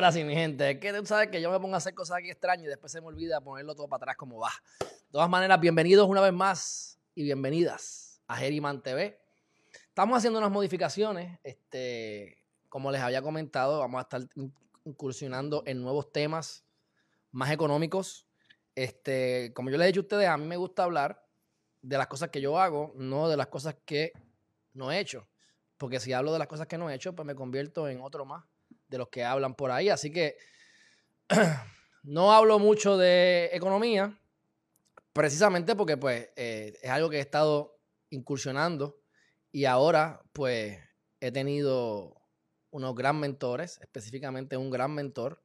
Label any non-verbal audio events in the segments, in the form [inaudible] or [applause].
Ahora sí, mi gente. Es que tú sabes que yo me pongo a hacer cosas aquí extrañas y después se me olvida ponerlo todo para atrás como va. De todas maneras, bienvenidos una vez más y bienvenidas a Geriman TV. Estamos haciendo unas modificaciones. Este, como les había comentado, vamos a estar incursionando en nuevos temas más económicos. Este, como yo les he dicho a ustedes, a mí me gusta hablar de las cosas que yo hago, no de las cosas que no he hecho. Porque si hablo de las cosas que no he hecho, pues me convierto en otro más de los que hablan por ahí. Así que [clears throat] no hablo mucho de economía, precisamente porque pues eh, es algo que he estado incursionando y ahora pues he tenido unos gran mentores, específicamente un gran mentor,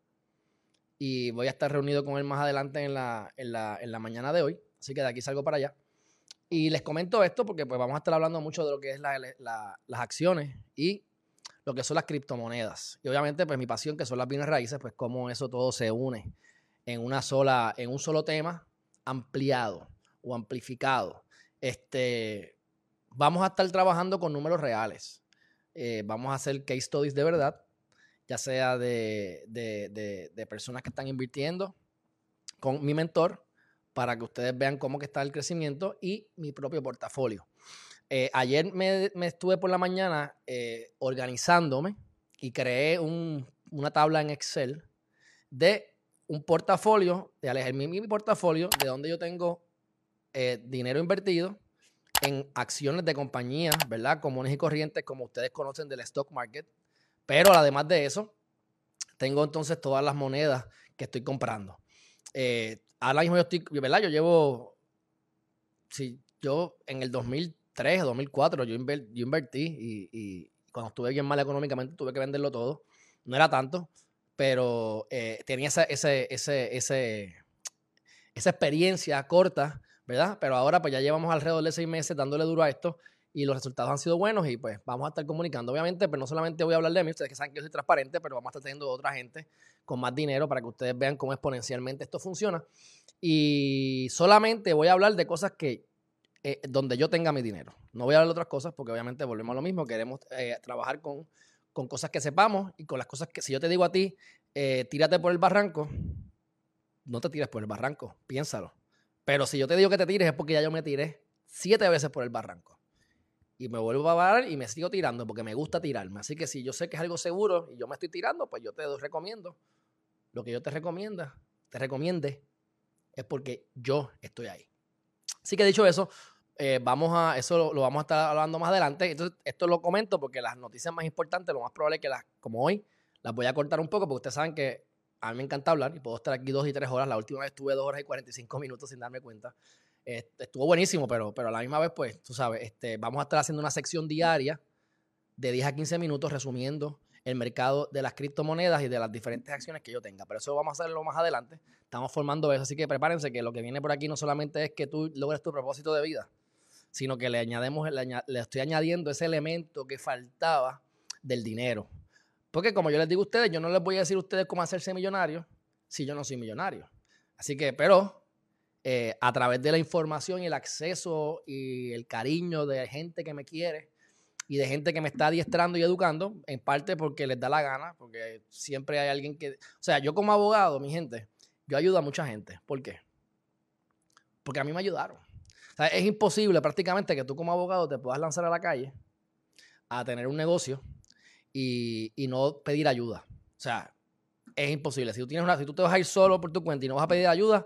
y voy a estar reunido con él más adelante en la, en la, mañana de hoy, así que de aquí salgo para allá. Y les comento esto porque pues vamos a estar hablando mucho de lo que es las acciones y lo que son las criptomonedas. Y obviamente, pues mi pasión, que son las bienes raíces, pues cómo eso todo se une en una sola, en un solo tema ampliado o amplificado. Este, vamos a estar trabajando con números reales. Eh, vamos a hacer case studies de verdad, ya sea de, de, personas que están invirtiendo con mi mentor para que ustedes vean cómo que está el crecimiento y mi propio portafolio. Eh, ayer me, estuve por la mañana eh, organizándome y creé una tabla en Excel de un portafolio, de alejar mi, mi, portafolio, de donde yo tengo eh, dinero invertido en acciones de compañías, ¿verdad? Comunes y corrientes, como ustedes conocen del stock market. Pero además de eso, tengo entonces todas las monedas que estoy comprando. ahora mismo yo estoy, ¿verdad? Yo llevo, si yo en el 2000 2003 o 2004 yo, invertí y, cuando estuve bien mal económicamente tuve que venderlo todo. No era tanto, pero eh, tenía esa, ese, ese, ese, esa experiencia corta, ¿verdad? Pero ahora pues ya llevamos alrededor de seis meses dándole duro a esto y los resultados han sido buenos y pues vamos a estar comunicando. Obviamente, pero pues, no solamente voy a hablar de mí, ustedes que saben que yo soy transparente, pero vamos a estar teniendo otra gente con más dinero para que ustedes vean cómo exponencialmente esto funciona. Y solamente voy a hablar de cosas que eh, donde yo tenga mi dinero. No voy a hablar de otras cosas porque obviamente volvemos a lo mismo. Queremos eh, trabajar con, cosas que sepamos y con las cosas que, si yo te digo a ti, eh, tírate por el barranco, no te tires por el barranco, piénsalo. Pero si yo te digo que te tires es porque ya yo me tiré siete veces por el barranco. Y me vuelvo a parar y me sigo tirando porque me gusta tirarme. Así que si yo sé que es algo seguro y yo me estoy tirando, pues yo te recomiendo. Lo que yo te recomienda, te recomiende, es porque yo estoy ahí. Así que dicho eso, eh, vamos a, eso lo, vamos a estar hablando más adelante. Entonces, esto lo comento porque las noticias más importantes, lo más probable es que las, como hoy, las voy a cortar un poco porque ustedes saben que a mí me encanta hablar y puedo estar aquí dos y tres horas. La última vez estuve dos horas y 45 minutos sin darme cuenta. estuvo buenísimo, pero, pero a la misma vez, pues, tú sabes, este, vamos a estar haciendo una sección diaria de 10 a 15 minutos resumiendo el mercado de las criptomonedas y de las diferentes acciones que yo tenga. Pero eso vamos a hacerlo más adelante. Estamos formando eso, así que prepárense que lo que viene por aquí no solamente es que tú logres tu propósito de vida, sino que le añademos, le, estoy añadiendo ese elemento que faltaba del dinero. Porque como yo les digo a ustedes, yo no les voy a decir a ustedes cómo hacerse millonarios si yo no soy millonario. Así que, pero eh, a través de la información y el acceso y el cariño de gente que me quiere y de gente que me está adiestrando y educando, en parte porque les da la gana, porque siempre hay alguien que... O sea, yo como abogado, mi gente, yo ayudo a mucha gente. ¿Por qué? Porque a mí me ayudaron es imposible prácticamente que tú como abogado te puedas lanzar a la calle a tener un negocio y, no pedir ayuda. O sea, es imposible. Si tú, tienes una, si tú te vas a ir solo por tu cuenta y no vas a pedir ayuda,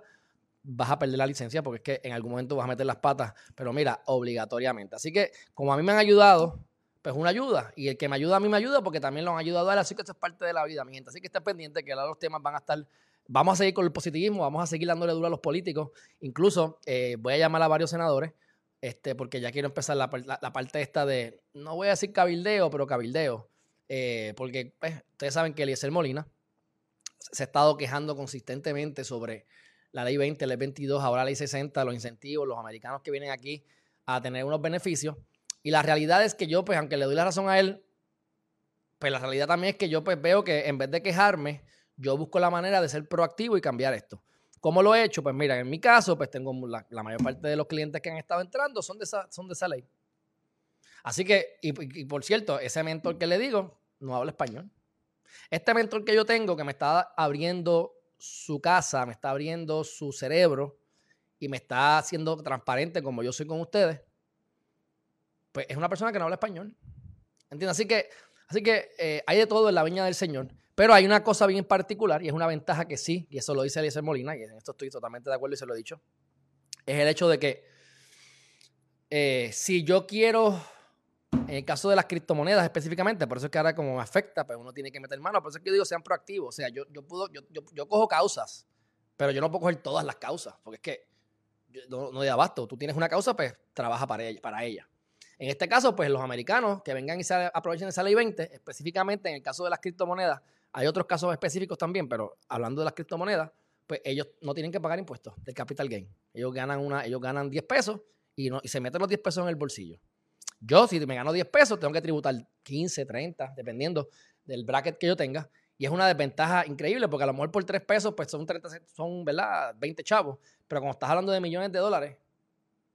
vas a perder la licencia porque es que en algún momento vas a meter las patas, pero mira, obligatoriamente. Así que como a mí me han ayudado, pues una ayuda. Y el que me ayuda a mí me ayuda porque también lo han ayudado a él. Así que esto es parte de la vida, mi gente. Así que esté pendiente que los temas van a estar vamos a seguir con el positivismo, vamos a seguir dándole duro a los políticos. Incluso eh, voy a llamar a varios senadores, este, porque ya quiero empezar la, parte esta de, no voy a decir cabildeo, pero cabildeo. Eh, porque pues, ustedes saben que Eliezer Molina se ha estado quejando consistentemente sobre la ley 20, la ley 22, ahora la ley 60, los incentivos, los americanos que vienen aquí a tener unos beneficios. Y la realidad es que yo, pues, aunque le doy la razón a él, pues la realidad también es que yo pues veo que en vez de quejarme, yo busco la manera de ser proactivo y cambiar esto. ¿Cómo lo he hecho? Pues mira, en mi caso, pues tengo la, mayor parte de los clientes que han estado entrando son de esa, son de esa ley. Así que, y, por cierto, ese mentor que le digo no habla español. Este mentor que yo tengo que me está abriendo su casa, me está abriendo su cerebro y me está haciendo transparente como yo soy con ustedes, pues es una persona que no habla español. ¿Entiendes? Así que, así que eh, hay de todo en la viña del Señor. Pero hay una cosa bien particular y es una ventaja que sí, y eso lo dice Eliezer Molina, y en esto estoy totalmente de acuerdo y se lo he dicho, es el hecho de que eh, si yo quiero, en el caso de las criptomonedas específicamente, por eso es que ahora como me afecta, pues uno tiene que meter mano, por eso es que yo digo sean proactivos, o sea, yo, yo, puedo, yo, yo, cojo causas, pero yo no puedo coger todas las causas, porque es que no, no de abasto, tú tienes una causa, pues trabaja para ella. Para ella. En este caso, pues los americanos que vengan y se aprovechen esa ley 20, específicamente en el caso de las criptomonedas, hay otros casos específicos también, pero hablando de las criptomonedas, pues ellos no tienen que pagar impuestos del capital gain. Ellos ganan, una, ellos ganan 10 pesos y, se meten los 10 pesos en el bolsillo. Yo, si me gano 10 pesos, tengo que tributar 15, 30, dependiendo del bracket que yo tenga. Y es una desventaja increíble porque a lo mejor por 3 pesos, pues son 30, son, ¿verdad? 20 chavos. Pero cuando estás hablando de millones de dólares,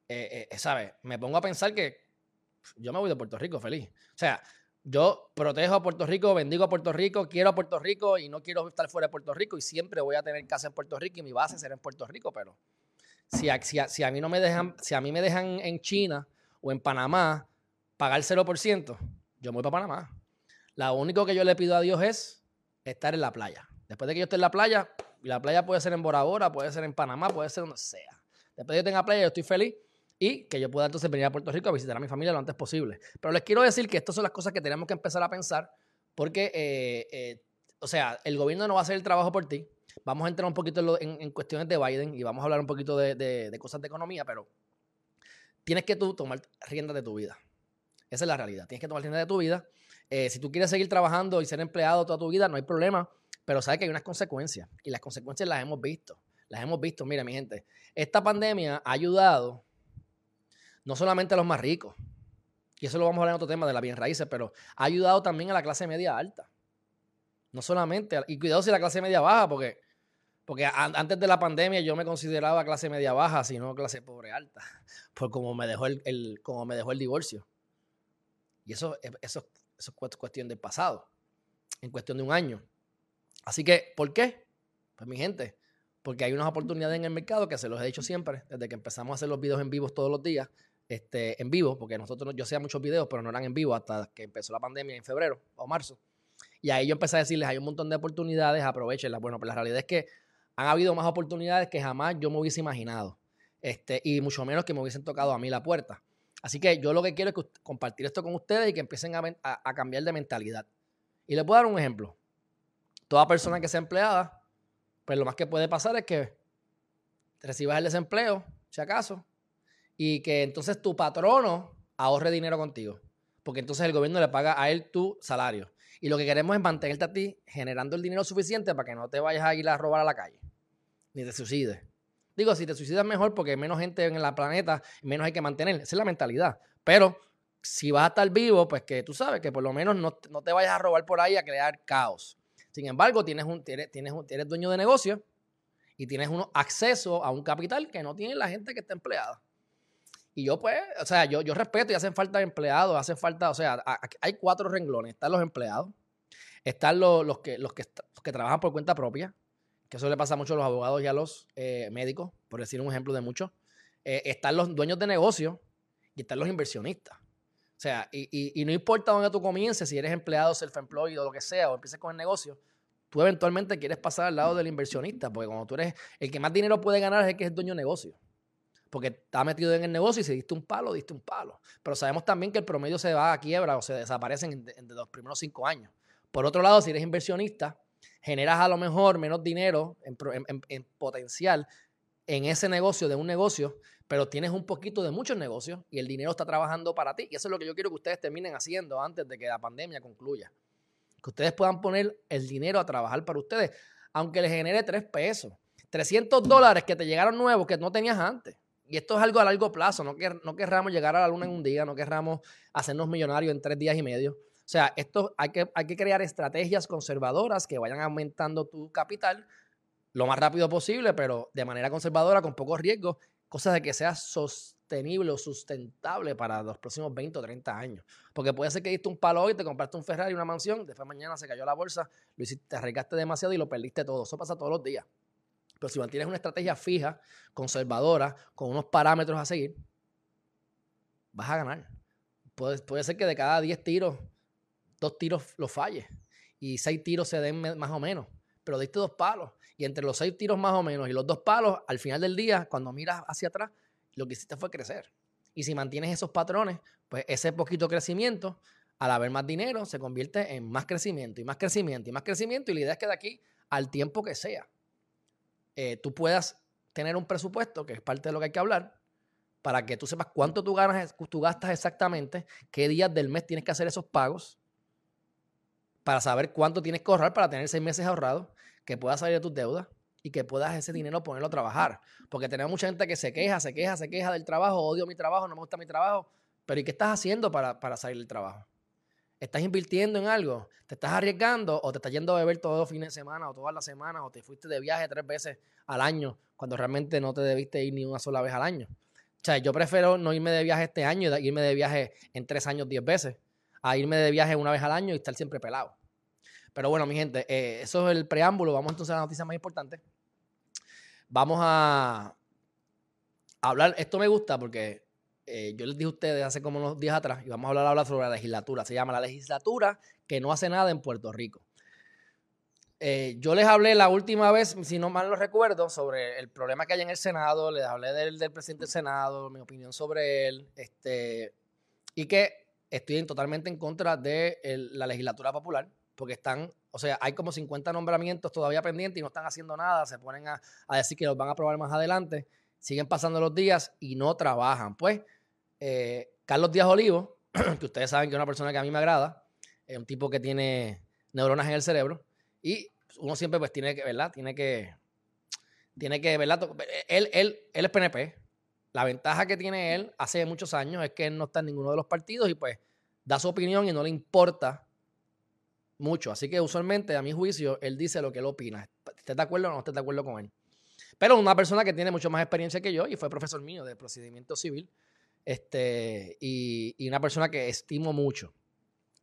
eh, eh, ¿sabes? Me pongo a pensar que yo me voy de Puerto Rico feliz. O sea, yo protejo a Puerto Rico, bendigo a Puerto Rico, quiero a Puerto Rico y no quiero estar fuera de Puerto Rico y siempre voy a tener casa en Puerto Rico y mi base será en Puerto Rico, pero si a, mí no me dejan, si a mí me dejan en China o en Panamá pagar 0%, yo me voy para Panamá. Lo único que yo le pido a Dios es estar en la playa. Después de que yo esté en la playa, la playa puede ser en Bora, puede ser en Panamá, puede ser donde sea. Después de que yo tenga playa, yo estoy feliz y que yo pueda entonces venir a Puerto Rico a visitar a mi familia lo antes posible. Pero les quiero decir que estas son las cosas que tenemos que empezar a pensar porque, eh, eh, o sea, el gobierno no va a hacer el trabajo por ti. Vamos a entrar un poquito en, cuestiones de Biden y vamos a hablar un poquito de, cosas de economía, pero tienes que tú tomar riendas de tu vida. Esa es la realidad. Tienes que tomar riendas de tu vida. Eh, si tú quieres seguir trabajando y ser empleado toda tu vida, no hay problema, pero sabes que hay unas consecuencias y las consecuencias las hemos visto. Las hemos visto. Mira, mi gente, esta pandemia ha ayudado no solamente a los más ricos, y eso lo vamos a hablar en otro tema de la bien raíces, pero ha ayudado también a la clase media alta. No solamente, y cuidado si la clase media baja, porque, porque antes de la pandemia yo me consideraba clase media baja, sino clase pobre alta, [laughs] por como me dejó el, como me dejó el divorcio. Y eso, eso, eso es cuestión del pasado, en cuestión de un año. Así que, ¿por qué? Pues mi gente, porque hay unas oportunidades en el mercado que se los he dicho siempre, desde que empezamos a hacer los videos en vivos todos los días, este, en vivo, porque nosotros, yo hacía muchos videos, pero no eran en vivo hasta que empezó la pandemia en febrero o marzo. Y ahí yo empecé a decirles, hay un montón de oportunidades, aprovechenlas. Bueno, pues la realidad es que han habido más oportunidades que jamás yo me hubiese imaginado. Este, y mucho menos que me hubiesen tocado a mí la puerta. Así que yo lo que quiero es compartir esto con ustedes y que empiecen a, a, cambiar de mentalidad. Y les puedo dar un ejemplo. Toda persona que sea empleada, pues lo más que puede pasar es que recibas el desempleo, si acaso, y que entonces tu patrono ahorre dinero contigo. Porque entonces el gobierno le paga a él tu salario. Y lo que queremos es mantenerte a ti generando el dinero suficiente para que no te vayas a ir a robar a la calle. Ni te suicides. Digo, si te suicidas mejor porque hay menos gente en la planeta, menos hay que mantener. Esa es la mentalidad. Pero si vas a estar vivo, pues que tú sabes que por lo menos no, te vayas a robar por ahí a crear caos. Sin embargo, tienes un, tienes, tienes eres dueño de negocio y tienes uno, acceso a un capital que no tiene la gente que está empleada. Y yo, pues, o sea, yo, yo respeto y hacen falta empleados, hacen falta, o sea, hay cuatro renglones. Están los empleados, están los, los, que, los, que, que trabajan por cuenta propia, que eso le pasa mucho a los abogados y a los eh, médicos, por decir un ejemplo de muchos. Eh, están los dueños de negocios y están los inversionistas. O sea, y, y, no importa dónde tú comiences, si eres empleado, self-employed o lo que sea, o empieces con el negocio, tú eventualmente quieres pasar al lado del inversionista, porque cuando tú eres el que más dinero puede ganar es el que es dueño de negocio porque está metido en el negocio y si diste un palo, diste un palo. Pero sabemos también que el promedio se va a quiebra o se desaparecen en, los primeros cinco años. Por otro lado, si eres inversionista, generas a lo mejor menos dinero en, potencial en ese negocio de un negocio, pero tienes un poquito de muchos negocios y el dinero está trabajando para ti. Y eso es lo que yo quiero que ustedes terminen haciendo antes de que la pandemia concluya. Que ustedes puedan poner el dinero a trabajar para ustedes, aunque les genere tres pesos. 300 dólares que te llegaron nuevos que no tenías antes. Y esto es algo a largo plazo, no, que, no querramos llegar a la luna en un día, no querramos hacernos millonarios en tres días y medio. O sea, esto hay que, hay que crear estrategias conservadoras que vayan aumentando tu capital lo más rápido posible, pero de manera conservadora, con pocos riesgos, cosa de que sea sostenible o sustentable para los próximos 20 o 30 años. Porque puede ser que diste un palo hoy, te compraste un Ferrari, una mansión, después mañana se cayó la bolsa, lo hiciste, te arriesgaste demasiado y lo perdiste todo. Eso pasa todos los días. Pero si mantienes una estrategia fija, conservadora, con unos parámetros a seguir, vas a ganar. Puede, puede ser que de cada 10 tiros, dos tiros los falles y seis tiros se den más o menos. Pero diste dos palos. Y entre los seis tiros más o menos y los dos palos, al final del día, cuando miras hacia atrás, lo que hiciste fue crecer. Y si mantienes esos patrones, pues ese poquito crecimiento, al haber más dinero, se convierte en más crecimiento y más crecimiento y más crecimiento. Y la idea es que de aquí al tiempo que sea, eh, tú puedas tener un presupuesto, que es parte de lo que hay que hablar, para que tú sepas cuánto tú, ganas, tú gastas exactamente, qué días del mes tienes que hacer esos pagos, para saber cuánto tienes que ahorrar para tener seis meses ahorrados, que puedas salir de tus deudas y que puedas ese dinero ponerlo a trabajar. Porque tenemos mucha gente que se queja, se queja, se queja del trabajo, odio mi trabajo, no me gusta mi trabajo. Pero ¿y qué estás haciendo para, para salir del trabajo? ¿Estás invirtiendo en algo? ¿Te estás arriesgando o te estás yendo a beber todos los fines de semana o todas las semanas o te fuiste de viaje tres veces al año cuando realmente no te debiste ir ni una sola vez al año? O sea, yo prefiero no irme de viaje este año y irme de viaje en tres años diez veces a irme de viaje una vez al año y estar siempre pelado. Pero bueno, mi gente, eh, eso es el preámbulo. Vamos entonces a la noticia más importante. Vamos a hablar, esto me gusta porque eh, yo les dije a ustedes hace como unos días atrás y vamos a hablar ahora sobre la legislatura. Se llama la legislatura que no hace nada en Puerto Rico. Eh, yo les hablé la última vez, si no mal lo recuerdo, sobre el problema que hay en el Senado. Les hablé del, del presidente del Senado, mi opinión sobre él. Este, y que estoy totalmente en contra de la legislatura popular, porque están, o sea, hay como 50 nombramientos todavía pendientes y no están haciendo nada, se ponen a, decir que los van a aprobar más adelante, siguen pasando los días y no trabajan. Pues, eh, Carlos Díaz Olivo, [clears throat] que ustedes saben que es una persona que a mí me agrada, es un tipo que tiene neuronas en el cerebro y uno siempre pues tiene que, ¿verdad? Tiene que, tiene que, ¿verdad? Él, él, él es PNP, la ventaja que tiene él hace muchos años es que él no está en ninguno de los partidos y pues da su opinión y no le importa mucho. Así que usualmente, a mi juicio, él dice lo que él opina. ¿Estás de acuerdo o no estás de acuerdo con él? Pero una persona que tiene mucho más experiencia que yo y fue profesor mío de procedimiento civil este, y, una persona que estimo mucho.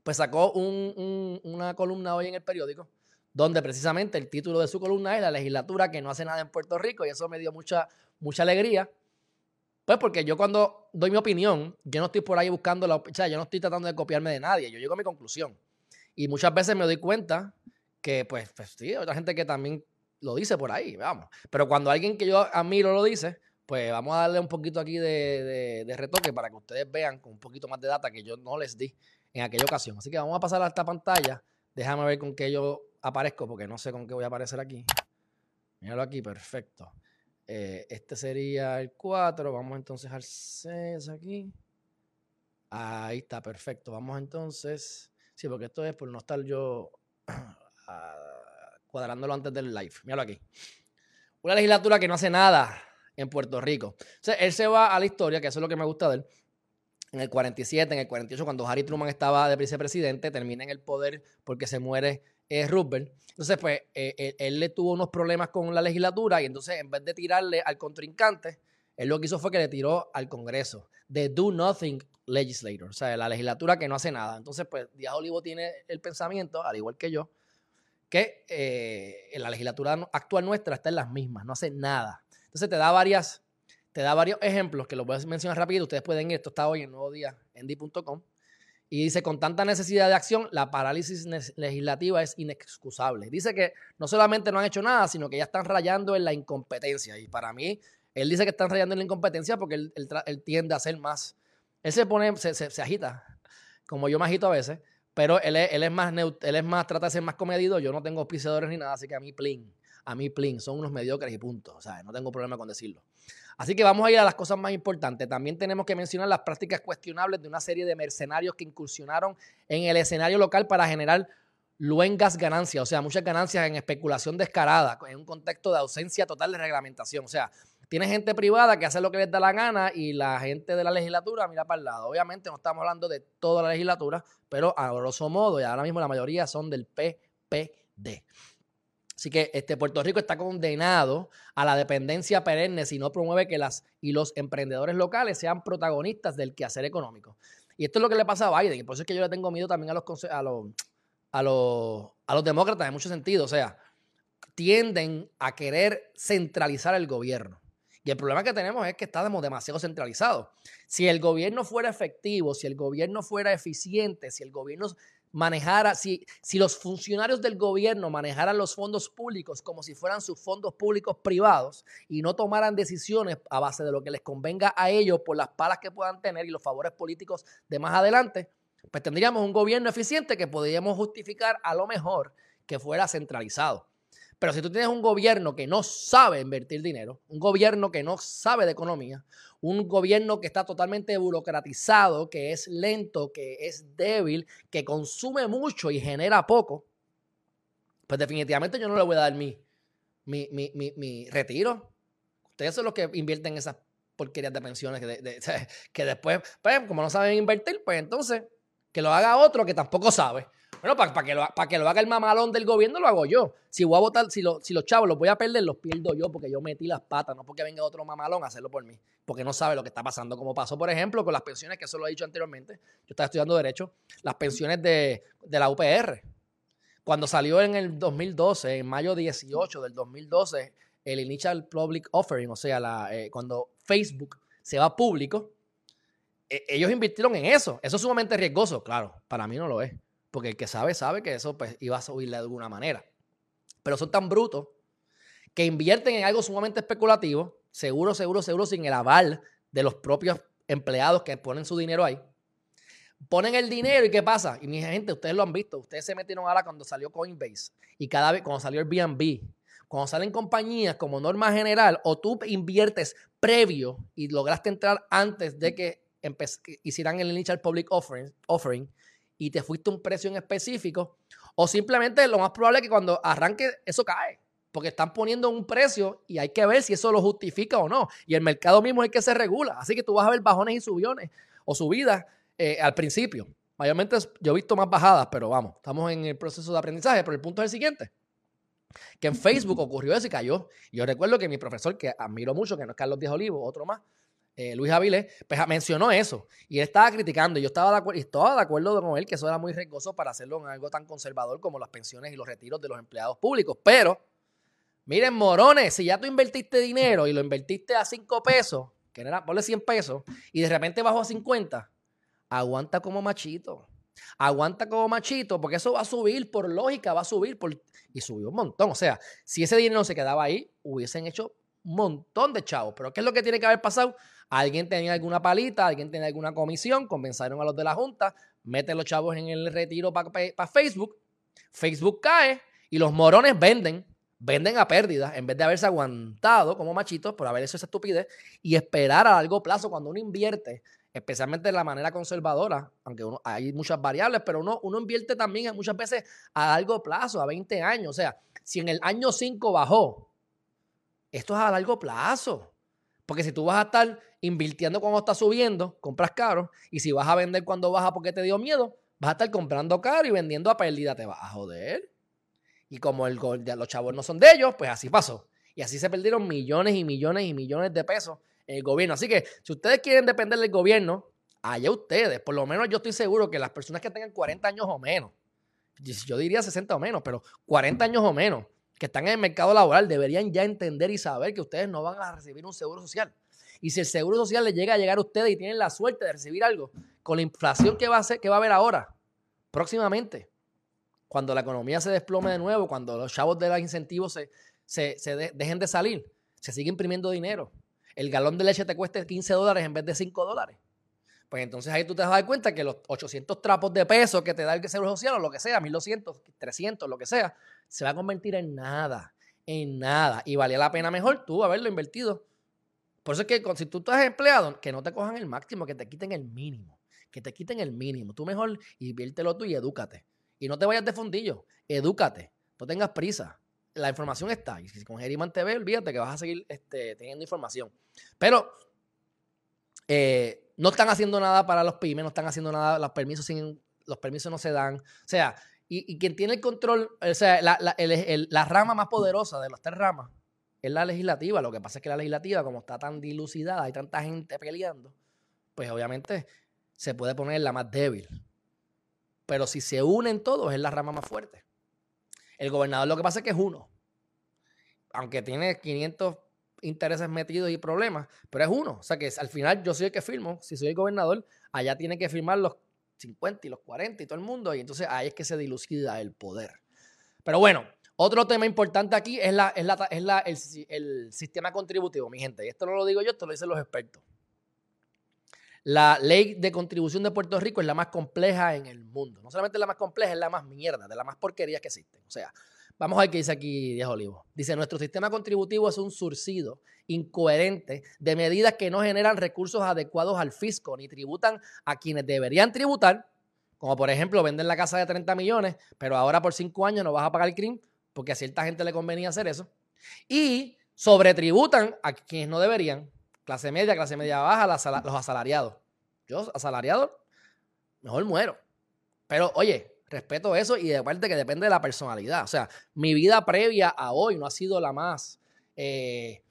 Pues sacó una columna hoy en el periódico donde precisamente el título de su columna es La legislatura que no hace nada en Puerto Rico y eso me dio mucha, mucha alegría pues porque yo cuando doy mi opinión, yo no estoy por ahí buscando la... O sea, yo no estoy tratando de copiarme de nadie, yo llego a mi conclusión. Y muchas veces me doy cuenta que, pues, pues sí, hay otra gente que también lo dice por ahí, vamos. Pero cuando alguien que yo admiro lo dice, pues vamos a darle un poquito aquí de, retoque para que ustedes vean con un poquito más de data que yo no les di en aquella ocasión. Así que vamos a pasar a esta pantalla. Déjame ver con qué yo aparezco, porque no sé con qué voy a aparecer aquí. Míralo aquí, perfecto. Eh, este sería el 4. Vamos entonces al 6 aquí. Ahí está, perfecto. Vamos entonces. Sí, porque esto es por no estar yo [clears throat] ah, cuadrándolo antes del live. Míralo aquí. Una legislatura que no hace nada en Puerto Rico. Sea, él se va a la historia, que eso es lo que me gusta de él. En el 47, en el 48, cuando Harry Truman estaba de vicepresidente, termina en el poder porque se muere eh, Entonces, pues, eh, él, le tuvo unos problemas con la legislatura y entonces, en vez de tirarle al contrincante, él lo que hizo fue que le tiró al Congreso. The Do Nothing Legislator, o sea, la legislatura que no hace nada. Entonces, pues, Díaz Olivo tiene el pensamiento, al igual que yo, que eh, la legislatura actual nuestra está en las mismas, no hace nada. Entonces, te da varias, te da varios ejemplos que los voy a mencionar rápido. Ustedes pueden ir, esto está hoy en nuevo día en di.com. Y dice, con tanta necesidad de acción, la parálisis legislativa es inexcusable. Dice que no solamente no han hecho nada, sino que ya están rayando en la incompetencia. Y para mí, él dice que están rayando en la incompetencia porque él, tiende a ser más... Él se pone, se, agita, como yo me agito a veces, pero él es, más, él es más, trata de ser más comedido. Yo no tengo auspiciadores ni nada, así que a mí, plin, a mí, plin, son unos mediocres y punto. O sea, no tengo problema con decirlo. Así que vamos a ir a las cosas más importantes. También tenemos que mencionar las prácticas cuestionables de una serie de mercenarios que incursionaron en el escenario local para generar luengas ganancias, o sea, muchas ganancias en especulación descarada, en un contexto de ausencia total de reglamentación. O sea, tiene gente privada que hace lo que les da la gana y la gente de la legislatura mira para el lado. Obviamente no estamos hablando de toda la legislatura, pero a grosso modo, y ahora mismo la mayoría son del PPD. Así que este, Puerto Rico está condenado a la dependencia perenne si no promueve que las y los emprendedores locales sean protagonistas del quehacer económico. Y esto es lo que le pasa a Biden, y por eso es que yo le tengo miedo también a los, a los, a los, a los demócratas en mucho sentido. O sea, tienden a querer centralizar el gobierno. Y el problema que tenemos es que estamos demasiado centralizados. Si el gobierno fuera efectivo, si el gobierno fuera eficiente, si el gobierno manejara, si, si los funcionarios del gobierno manejaran los fondos públicos como si fueran sus fondos públicos privados y no tomaran decisiones a base de lo que les convenga a ellos por las palas que puedan tener y los favores políticos de más adelante, pues tendríamos un gobierno eficiente que podríamos justificar a lo mejor que fuera centralizado. Pero si tú tienes un gobierno que no sabe invertir dinero, un gobierno que no sabe de economía, un gobierno que está totalmente burocratizado, que es lento, que es débil, que consume mucho y genera poco, pues definitivamente yo no le voy a dar mi, mi, mi, mi, retiro. Ustedes son los que invierten esas porquerías de pensiones que, [laughs] que después, pues, como no saben invertir, pues entonces que lo haga otro que tampoco sabe. Bueno, para que, lo, que lo haga el mamalón del gobierno, lo hago yo. Si voy a votar, si, si los chavos los voy a perder, los pierdo yo porque yo metí las patas, no porque venga otro mamalón a hacerlo por mí, porque no sabe lo que está pasando. Como pasó, por ejemplo, con las pensiones, que eso lo he dicho anteriormente. Yo estaba estudiando Derecho, las pensiones de, la UPR. Cuando salió en el 2012, en mayo 18 del 2012, el Initial Public Offering, o sea, eh, cuando Facebook se va público, e, ellos invirtieron en eso. Eso es sumamente riesgoso. Claro, para mí no lo es. Porque el que sabe, sabe que eso pues, iba a subirle de alguna manera. Pero son tan brutos que invierten en algo sumamente especulativo, seguro, seguro, seguro, sin el aval de los propios empleados que ponen su dinero ahí. Ponen el dinero y ¿qué pasa? Y mi gente, ustedes lo han visto, ustedes se metieron ahora cuando salió Coinbase y cada vez, cuando salió el BNB, cuando salen compañías como norma general o tú inviertes previo y lograste entrar antes de que hicieran el initial public offering, offering y te fuiste a un precio en específico, o simplemente lo más probable es que cuando arranque eso cae, porque están poniendo un precio y hay que ver si eso lo justifica o no. Y el mercado mismo es el que se regula, así que tú vas a ver bajones y subiones o subidas eh, al principio. Mayormente yo he visto más bajadas, pero vamos, estamos en el proceso de aprendizaje, pero el punto es el siguiente. Que en Facebook ocurrió eso y cayó. Yo recuerdo que mi profesor, que admiro mucho, que no es Carlos Díaz Olivo, otro más, eh, Luis Avilés, pues mencionó eso. Y él estaba criticando. Y yo estaba de, acuerdo, y estaba de acuerdo con él que eso era muy riesgoso para hacerlo en algo tan conservador como las pensiones y los retiros de los empleados públicos. Pero, miren, morones, si ya tú invertiste dinero y lo invertiste a 5 pesos, que era, ponle 100 pesos, y de repente bajó a 50, aguanta como machito. Aguanta como machito, porque eso va a subir, por lógica, va a subir. Por, y subió un montón. O sea, si ese dinero se quedaba ahí, hubiesen hecho un montón de chavos. Pero ¿qué es lo que tiene que haber pasado? Alguien tenía alguna palita, alguien tenía alguna comisión, convenzaron a los de la Junta, meten los chavos en el retiro para Facebook, Facebook cae y los morones venden, venden a pérdida en vez de haberse aguantado como machitos por haber hecho esa estupidez y esperar a largo plazo cuando uno invierte, especialmente de la manera conservadora, aunque uno, hay muchas variables, pero uno, uno invierte también muchas veces a largo plazo, a 20 años. O sea, si en el año 5 bajó, esto es a largo plazo. Porque si tú vas a estar invirtiendo cuando está subiendo, compras caro, y si vas a vender cuando baja porque te dio miedo, vas a estar comprando caro y vendiendo a pérdida, te vas a joder. Y como el, los chavos no son de ellos, pues así pasó. Y así se perdieron millones y millones y millones de pesos en el gobierno. Así que si ustedes quieren depender del gobierno, allá ustedes. Por lo menos yo estoy seguro que las personas que tengan 40 años o menos, yo diría 60 o menos, pero 40 años o menos, que están en el mercado laboral deberían ya entender y saber que ustedes no van a recibir un seguro social. Y si el seguro social les llega a llegar a ustedes y tienen la suerte de recibir algo, con la inflación que va a, ser, que va a haber ahora, próximamente, cuando la economía se desplome de nuevo, cuando los chavos de los incentivos se, se, dejen de salir, se sigue imprimiendo dinero. El galón de leche te cuesta 15 dólares en vez de 5 dólares. Pues entonces ahí tú te vas a dar cuenta que los 800 trapos de peso que te da el seguro social o lo que sea, 1200, 300, lo que sea, se va a convertir en nada, en nada. Y valía la pena mejor tú haberlo invertido. Por eso es que si tú estás empleado, que no te cojan el máximo, que te quiten el mínimo. Que te quiten el mínimo. Tú mejor inviértelo tú y edúcate. Y no te vayas de fundillo. Edúcate. No tengas prisa. La información está. Y si con Geriman TV, olvídate que vas a seguir este, teniendo información. Pero eh, no están haciendo nada para los pymes, no están haciendo nada, los permisos, sin, los permisos no se dan. O sea, y, quien tiene el control, o sea, la, la, rama más poderosa de las tres ramas es la legislativa. Lo que pasa es que la legislativa, como está tan dilucidada, hay tanta gente peleando, pues obviamente se puede poner la más débil. Pero si se unen todos, es la rama más fuerte. El gobernador lo que pasa es que es uno. Aunque tiene 500 intereses metidos y problemas, pero es uno. O sea que al final yo soy el que firmo. Si soy el gobernador, allá tiene que firmar los 50 y los 40 y todo el mundo. Y entonces ahí es que se dilucida el poder. Pero bueno, otro tema importante aquí es, la, es, la, es la, el, el, sistema contributivo, mi gente. Y esto no lo digo yo, esto lo dicen los expertos. La ley de contribución de Puerto Rico es la más compleja en el mundo. No solamente la más compleja, es la más mierda, de las más porquerías que existen. O sea, vamos a ver qué dice aquí Diego Olivo. Dice, nuestro sistema contributivo es un surcido incoherente de medidas que no generan recursos adecuados al fisco ni tributan a quienes deberían tributar, como por ejemplo vender la casa de 30 millones, pero ahora por 5 años no vas a pagar el crimen porque a cierta gente le convenía hacer eso. Y sobretributan a quienes no deberían, clase media, clase media baja, los asalariados. Yo, asalariado, mejor muero. Pero oye, respeto eso y de parte que depende de la personalidad. O sea, mi vida previa a hoy no ha sido la más eh,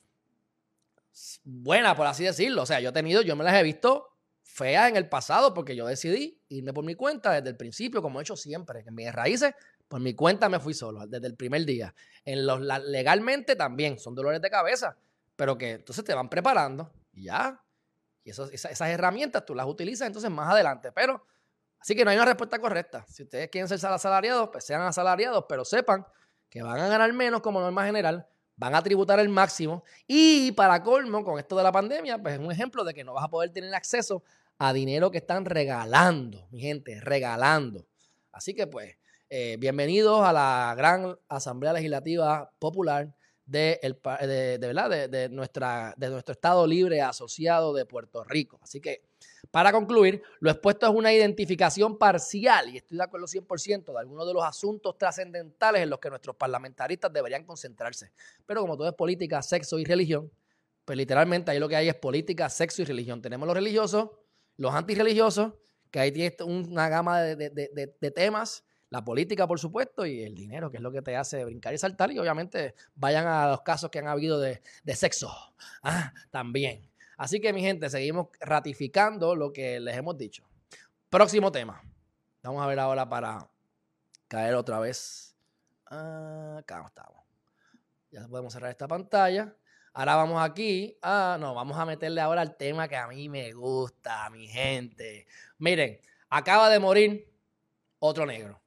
buena, por así decirlo. O sea, yo he tenido, yo me las he visto feas en el pasado porque yo decidí irme por mi cuenta desde el principio, como he hecho siempre. En mis raíces, por mi cuenta me fui solo, desde el primer día. En los, legalmente también, son dolores de cabeza pero que entonces te van preparando y ya. Y esas, herramientas tú las utilizas entonces más adelante. Pero, así que no hay una respuesta correcta. Si ustedes quieren ser asalariados, pues sean asalariados, pero sepan que van a ganar menos como norma general, van a tributar el máximo y para colmo, con esto de la pandemia, pues es un ejemplo de que no vas a poder tener acceso a dinero que están regalando, mi gente, regalando. Así que pues, eh, bienvenidos a la gran Asamblea Legislativa Popular de, el, de, ¿verdad? De, nuestra, de nuestro Estado Libre Asociado de Puerto Rico. Así que, para concluir, lo expuesto es una identificación parcial, y estoy de acuerdo 100%, de algunos de los asuntos trascendentales en los que nuestros parlamentaristas deberían concentrarse. Pero como todo es política, sexo y religión, pues literalmente ahí lo que hay es política, sexo y religión. Tenemos los religiosos, los antirreligiosos, que ahí tiene una gama de temas la política, por supuesto, y el dinero, que es lo que te hace brincar y saltar. Y obviamente vayan a los casos que han habido de, sexo ah, también. Así que, mi gente, seguimos ratificando lo que les hemos dicho. Próximo tema. Vamos a ver ahora para caer otra vez. Acá estamos. Ya podemos cerrar esta pantalla. Ahora vamos aquí. Ah, no, vamos a meterle ahora al tema que a mí me gusta, mi gente. Miren, acaba de morir otro negro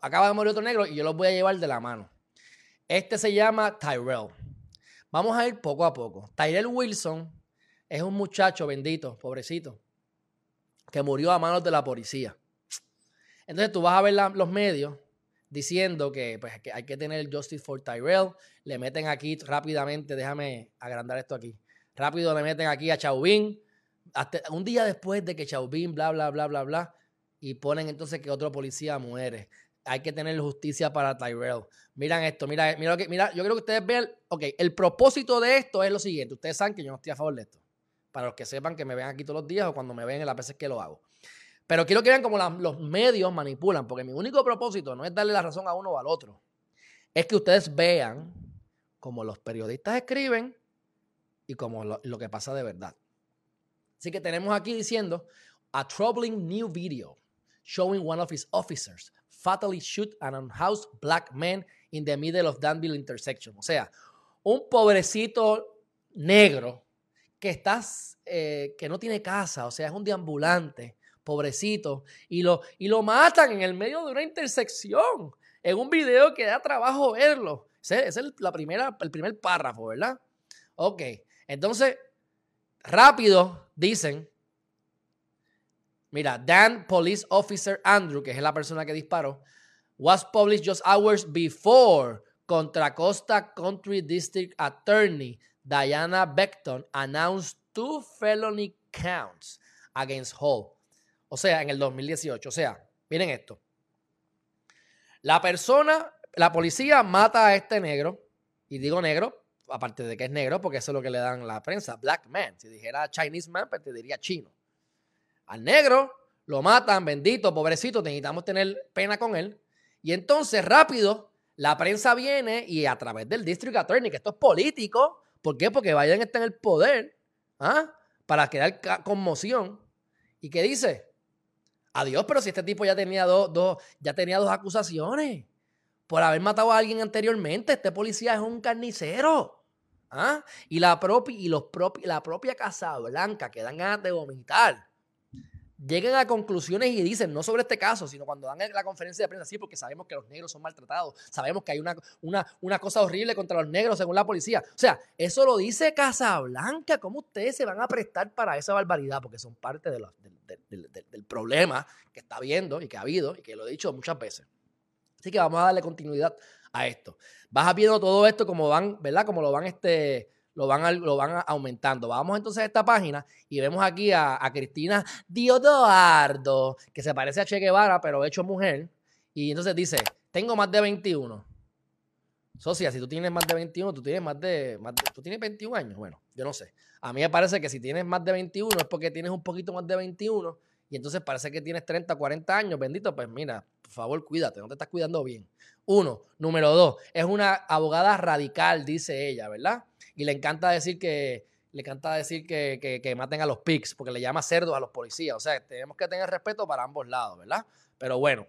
acaba de morir otro negro y yo los voy a llevar de la mano. Este se llama Tyrell. Vamos a ir poco a poco. Tyrell Wilson es un muchacho bendito, pobrecito, que murió a manos de la policía. Entonces tú vas a ver los medios diciendo que, pues, que hay que tener Justice for Tyrell. Le meten aquí rápidamente, déjame agrandar esto aquí. Rápido le meten aquí a Chauvin. Hasta un día después de que Chauvin, bla, bla, bla, bla, bla, y ponen entonces que otro policía muere hay que tener justicia para Tyrell. Miran esto, mira, mira, mira, yo creo que ustedes vean, ok, el propósito de esto es lo siguiente, ustedes saben que yo no estoy a favor de esto, para los que sepan que me ven aquí todos los días o cuando me ven en las veces que lo hago. Pero quiero que vean cómo los medios manipulan, porque mi único propósito no es darle la razón a uno o al otro, es que ustedes vean cómo los periodistas escriben y cómo lo, lo que pasa de verdad. Así que tenemos aquí diciendo, a troubling new video showing one of his officers fatally shoot an unhoused black man in the middle of Danville intersection. O sea, un pobrecito negro que estás, eh, que no tiene casa, o sea, es un deambulante, pobrecito, y lo, y lo matan en el medio de una intersección, en un video que da trabajo verlo. Ese, es el, la primera, el primer párrafo, ¿verdad? Ok, entonces, rápido dicen Mira, Dan Police Officer Andrew, que es la persona que disparó, was published just hours before Contra Costa Country District Attorney Diana Beckton announced two felony counts against Hall. O sea, en el 2018. O sea, miren esto. La persona, la policía mata a este negro, y digo negro, aparte de que es negro, porque eso es lo que le dan la prensa, black man. Si dijera Chinese man, pues te diría chino. Al negro lo matan, bendito, pobrecito, necesitamos tener pena con él. Y entonces, rápido, la prensa viene y a través del District Attorney, que esto es político, ¿por qué? Porque Biden está en el poder, ¿ah? Para crear conmoción. ¿Y qué dice? Adiós, pero si este tipo ya tenía dos, ya tenía dos acusaciones por haber matado a alguien anteriormente, este policía es un carnicero. ¿ah? Y, la, propia, y los la propia Casa Blanca que dan ganas de vomitar llegan a conclusiones y dicen, no sobre este caso, sino cuando dan la conferencia de prensa, sí, porque sabemos que los negros son maltratados, sabemos que hay una, una, una cosa horrible contra los negros según la policía. O sea, eso lo dice Casablanca, ¿cómo ustedes se van a prestar para esa barbaridad? Porque son parte de del problema que está habiendo y que ha habido y que lo he dicho muchas veces. Así que vamos a darle continuidad a esto. Vas viendo todo esto como van, ¿verdad? Como lo van este lo van, lo van aumentando. Vamos entonces a esta página y vemos aquí a, Cristina Diodoardo, que se parece a Che Guevara, pero hecho mujer. Y entonces dice, tengo más de 21. Socia, si tú tienes más de 21, tú tienes más de, más tú tienes 21 años. Bueno, yo no sé. A mí me parece que si tienes más de 21 es porque tienes un poquito más de 21 y entonces parece que tienes 30, 40 años. Bendito, pues mira, por favor, cuídate, no te estás cuidando bien. Uno. Número dos, es una abogada radical, dice ella, ¿verdad? Y le encanta decir que le encanta decir que, maten a los pigs, porque le llama cerdos a los policías. O sea, tenemos que tener respeto para ambos lados, ¿verdad? Pero bueno,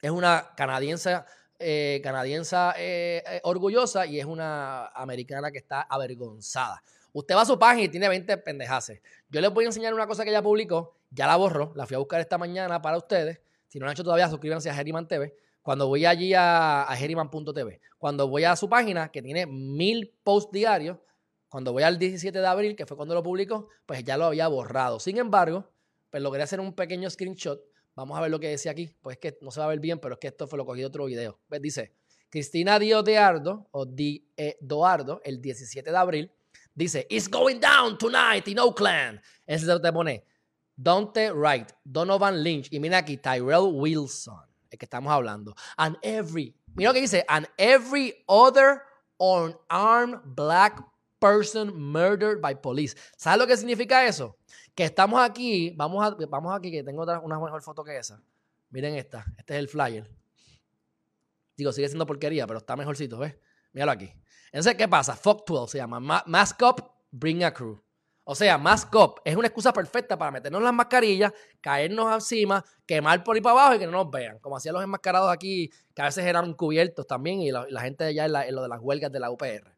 es una canadiense, eh, canadiense eh, eh, orgullosa y es una americana que está avergonzada. Usted va a su página y tiene 20 pendejaces. Yo les voy a enseñar una cosa que ella publicó, ya la borró, la fui a buscar esta mañana para ustedes. Si no lo han hecho todavía, suscríbanse a Geriman TV cuando voy allí a, a Geriman.tv, cuando voy a su página, que tiene mil posts diarios, cuando voy al 17 de abril, que fue cuando lo publicó, pues ya lo había borrado. Sin embargo, pues logré hacer un pequeño screenshot. Vamos a ver lo que decía aquí. Pues es que no se va a ver bien, pero es que esto fue lo cogí de otro video. Dice, Cristina Diodardo, o Di Eduardo, el 17 de abril, dice, It's going down tonight in Oakland. Ese te pone Dante Wright, Donovan Lynch, y mira aquí, Tyrell Wilson que estamos hablando. And every, mira lo que dice, and every other unarmed black person murdered by police. ¿Sabes lo que significa eso? Que estamos aquí, vamos, a, vamos aquí, que tengo otra, una mejor foto que esa. Miren esta, este es el flyer. Digo, sigue siendo porquería, pero está mejorcito, ¿ves? Míralo aquí. Entonces, ¿qué pasa? Fuck 12 se llama. Mask up, bring a crew. O sea, más cop es una excusa perfecta para meternos las mascarillas, caernos encima, quemar por ahí para abajo y que no nos vean. Como hacían los enmascarados aquí, que a veces eran cubiertos también, y la, gente allá en, lo de las huelgas de la UPR.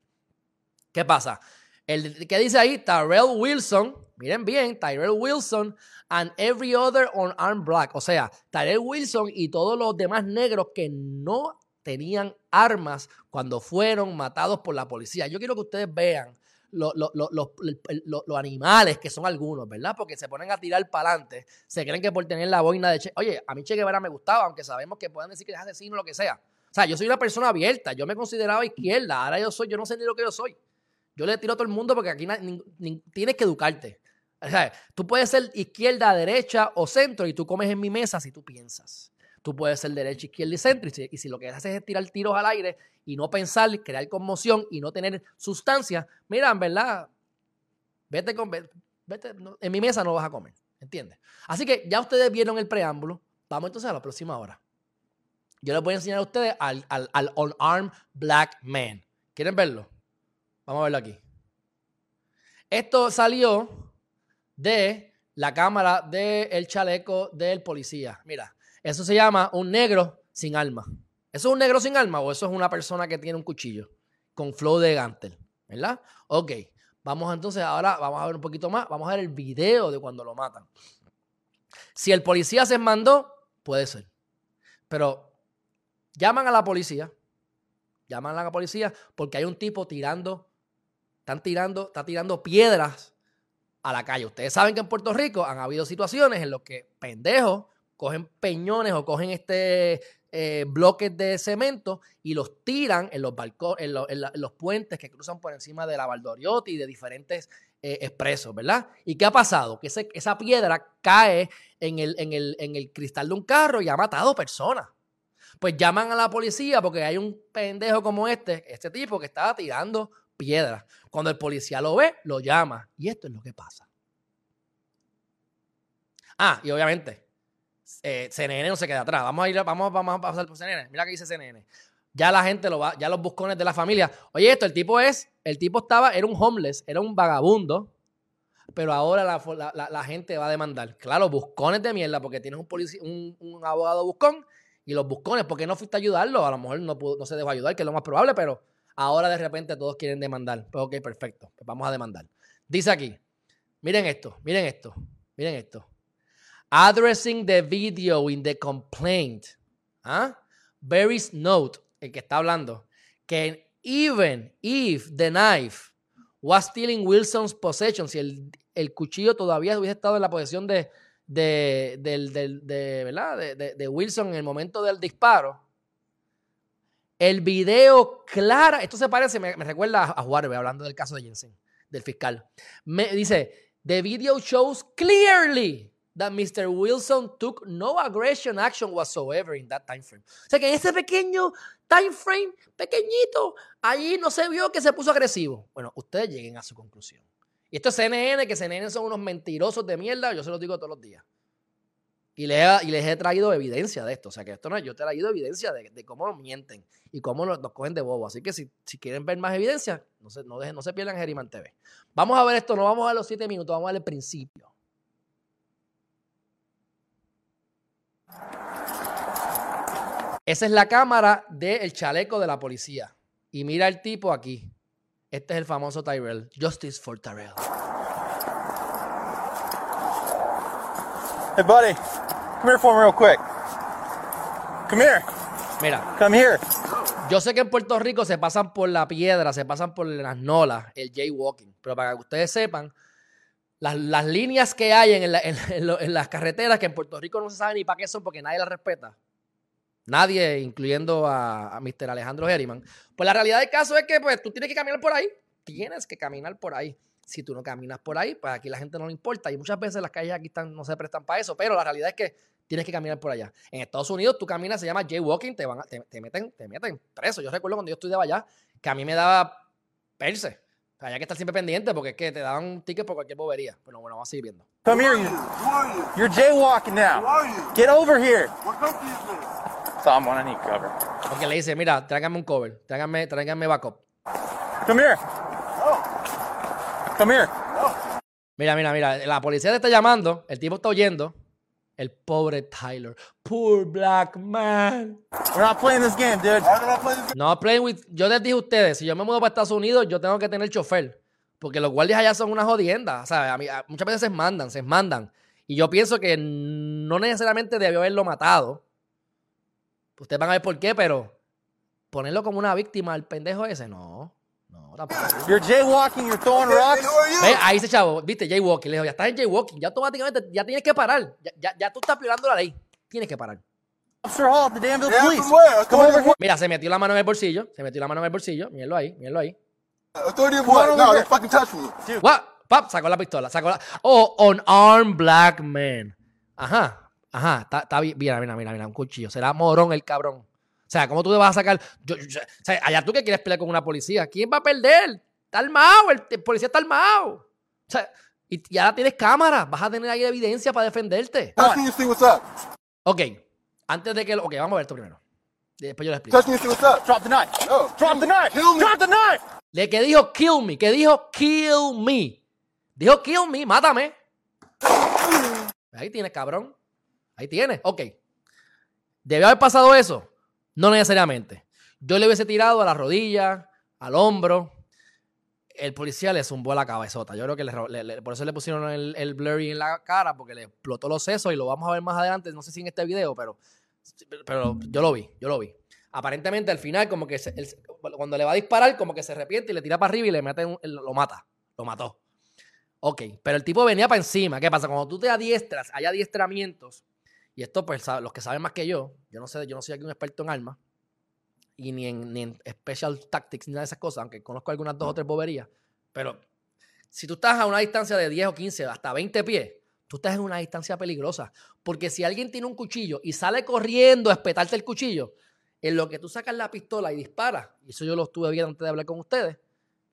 ¿Qué pasa? El que dice ahí, Tyrell Wilson, miren bien, Tyrell Wilson and every other unarmed black. O sea, Tyrell Wilson y todos los demás negros que no tenían armas cuando fueron matados por la policía. Yo quiero que ustedes vean los animales, que son algunos, ¿verdad? Porque se ponen a tirar para adelante, se creen que por tener la boina de Che, oye, a mí Che Guevara me gustaba, aunque sabemos que pueden decir que es asesino o lo que sea. O sea, yo soy una persona abierta, yo me consideraba izquierda, ahora yo soy, yo no sé ni lo que yo soy. Yo le tiro a todo el mundo porque aquí tienes que educarte. O sea, tú puedes ser izquierda, derecha o centro y tú comes en mi mesa si tú piensas. Tú puedes ser derecha, izquierda y centro. Y si, lo que haces es tirar tiros al aire y no pensar, crear conmoción y no tener sustancia, mira, en verdad, vete con. Vete, en mi mesa no vas a comer. ¿Entiendes? Así que ya ustedes vieron el preámbulo. Vamos entonces a la próxima hora. Yo les voy a enseñar a ustedes al, al, al black man. ¿Quieren verlo? Vamos a verlo aquí. Esto salió de la cámara del chaleco del policía. Mira, eso se llama un negro sin alma. ¿Eso es un negro sin alma o eso es una persona que tiene un cuchillo con flow de Gantel? ¿Verdad? Ok. Vamos entonces ahora, vamos a ver un poquito más. Vamos a ver el video de cuando lo matan. Si el policía se mandó, puede ser. Pero llaman a la policía. Llaman a la policía porque hay un tipo tirando, están tirando, está tirando piedras a la calle. Ustedes saben que en Puerto Rico han habido situaciones en las que pendejos cogen peñones o cogen este eh, bloques de cemento y los tiran en los balcones, en, los puentes que cruzan por encima de la Valdoriotti y de diferentes eh, expresos, ¿verdad? ¿Y qué ha pasado? Que esa piedra cae en el, en, el, en el cristal de un carro y ha matado personas. Pues llaman a la policía porque hay un pendejo como este, este tipo que estaba tirando piedras. Cuando el policía lo ve, lo llama. Y esto es lo que pasa. Ah, y obviamente, eh, CNN no se queda atrás. Vamos a ir, vamos, vamos a pasar por CNN. Mira que dice CNN. Ya la gente lo va, ya los buscones de la familia. Oye, esto, el tipo es, el tipo estaba, era un homeless, era un vagabundo, pero ahora la, gente va a demandar. Claro, buscones de mierda, porque tienes un, un, abogado buscón y los buscones, ¿por qué no fuiste a ayudarlo? A lo mejor no, no se dejó ayudar, que es lo más probable, pero ahora de repente todos quieren demandar. Pues ok, perfecto, pues vamos a demandar. Dice aquí, miren esto, miren esto, miren esto. Addressing the video in the complaint. ¿Ah? Barry's note el que está hablando, que even if the knife was still in Wilson's possession, si el, el cuchillo todavía hubiese estado en la posesión de, de, de, ¿verdad? de, Wilson en el momento del disparo, el video clara, esto se parece, me, recuerda a Juárez hablando del caso de Jensen, del fiscal. Me dice, the video shows clearly that Mr. Wilson took no aggression action whatsoever in that time frame. O sea que en ese pequeño time frame, pequeñito, ahí no se vio que se puso agresivo. Bueno, ustedes lleguen a su conclusión. Y esto es CNN, que CNN son unos mentirosos de mierda, yo se los digo todos los días. Y les, he, traído evidencia de esto. O sea que esto no es, yo te he traído evidencia de, cómo nos mienten y cómo nos, cogen de bobo. Así que si, quieren ver más evidencia, no se, no, dejen, no se pierdan Geriman TV. Vamos a ver esto, no vamos a los siete minutos, vamos a ver el principio. Esa es la cámara del chaleco de la policía. Y mira el tipo aquí. Este es el famoso Tyrell. Justice for Tyrell. Hey, buddy. Come here for me real quick. Come here. Mira. Come here. Yo sé que en Puerto Rico se pasan por la piedra, se pasan por las nolas, el jaywalking. Pero para que ustedes sepan, las, líneas que hay en, las carreteras, que en Puerto Rico no se sabe ni para qué son porque nadie las respeta. Nadie, incluyendo a, Mr. Alejandro Herriman. Pues la realidad del caso es que pues, tú tienes que caminar por ahí. Tienes que caminar por ahí. Si tú no caminas por ahí, pues aquí la gente no le importa. Y muchas veces las calles aquí están, no se prestan para eso. Pero la realidad es que tienes que caminar por allá. En Estados Unidos tú caminas, se llama jaywalking, te, van te, meten, te meten preso. Yo recuerdo cuando yo estudiaba allá que a mí me daba perse hay que estar siempre pendiente porque es que te dan un ticket por cualquier bobería. Pero bueno, vamos a seguir viendo. Come here, you. You're jaywalking now. Get over here. So I'm gonna need cover. Porque le dice, mira, tráigame un cover. Tráigame, tráigame backup. Come here. Come here. Mira, mira, mira. La policía te está llamando. El tipo está oyendo. El pobre Tyler. Poor black man. We're not playing this game, dude. No playing with. Yo les dije a ustedes, si yo me mudo para Estados Unidos, yo tengo que tener chofer. Porque los guardias allá son una jodienda. O sea, muchas veces se mandan, se mandan. Y yo pienso que no necesariamente debió haberlo matado. Ustedes van a ver por qué, pero ponerlo como una víctima al pendejo ese, no. You're jaywalking, you're throwing rocks. Ve, ahí ese chavo, viste, jaywalking. Le dijo, ya estás en jaywalking, ya automáticamente, ya tienes que parar. Ya, ya, ya tú estás violando la ley. Tienes que parar. Mira, se metió la mano en el bolsillo. Se metió la mano en el bolsillo. Míralo ahí, míralo ahí. No, they fucking touch me. What? Pap, sacó la pistola. Sacó la... Oh, unarmed black man. Ajá, ajá. Está, está bien. Mira, mira, mira, mira, un cuchillo. Será morón el cabrón. O sea, ¿cómo tú te vas a sacar? o sea, allá tú que quieres pelear con una policía. ¿Quién va a perder? Está armado, el, policía está armado. O sea, y, ya ahora tienes cámara. Vas a tener ahí evidencia para defenderte. Ok, antes de que... Ok, vamos a ver esto primero. Después yo le explico. Drop the knife. Drop the knife. Drop the knife. Le que dijo kill me, que dijo kill me. Dijo kill me, mátame. Ahí tienes, cabrón. Ahí tienes. Ok. ¿Debió haber pasado eso? No necesariamente. Yo le hubiese tirado a la rodilla, al hombro. El policía le zumbó la cabezota. Yo creo que por eso le pusieron el, blurry en la cara, porque le explotó los sesos y lo vamos a ver más adelante. No sé si en este video, pero, pero yo lo vi, yo lo vi. Aparentemente al final, como que cuando le va a disparar, como que se arrepiente y le tira para arriba y le mete lo mata. Lo mató. Ok, pero el tipo venía para encima. ¿Qué pasa? Cuando tú te adiestras, hay adiestramientos y esto, pues, los que saben más que yo, yo no sé, yo no soy aquí un experto en armas, y ni en, ni en special tactics, ni nada de esas cosas, aunque conozco algunas dos o tres boberías, pero si tú estás a una distancia de 10 o 15, hasta 20 pies, tú estás en una distancia peligrosa. Porque si alguien tiene un cuchillo y sale corriendo a espetarte el cuchillo, en lo que tú sacas la pistola y disparas, y eso yo lo estuve viendo antes de hablar con ustedes,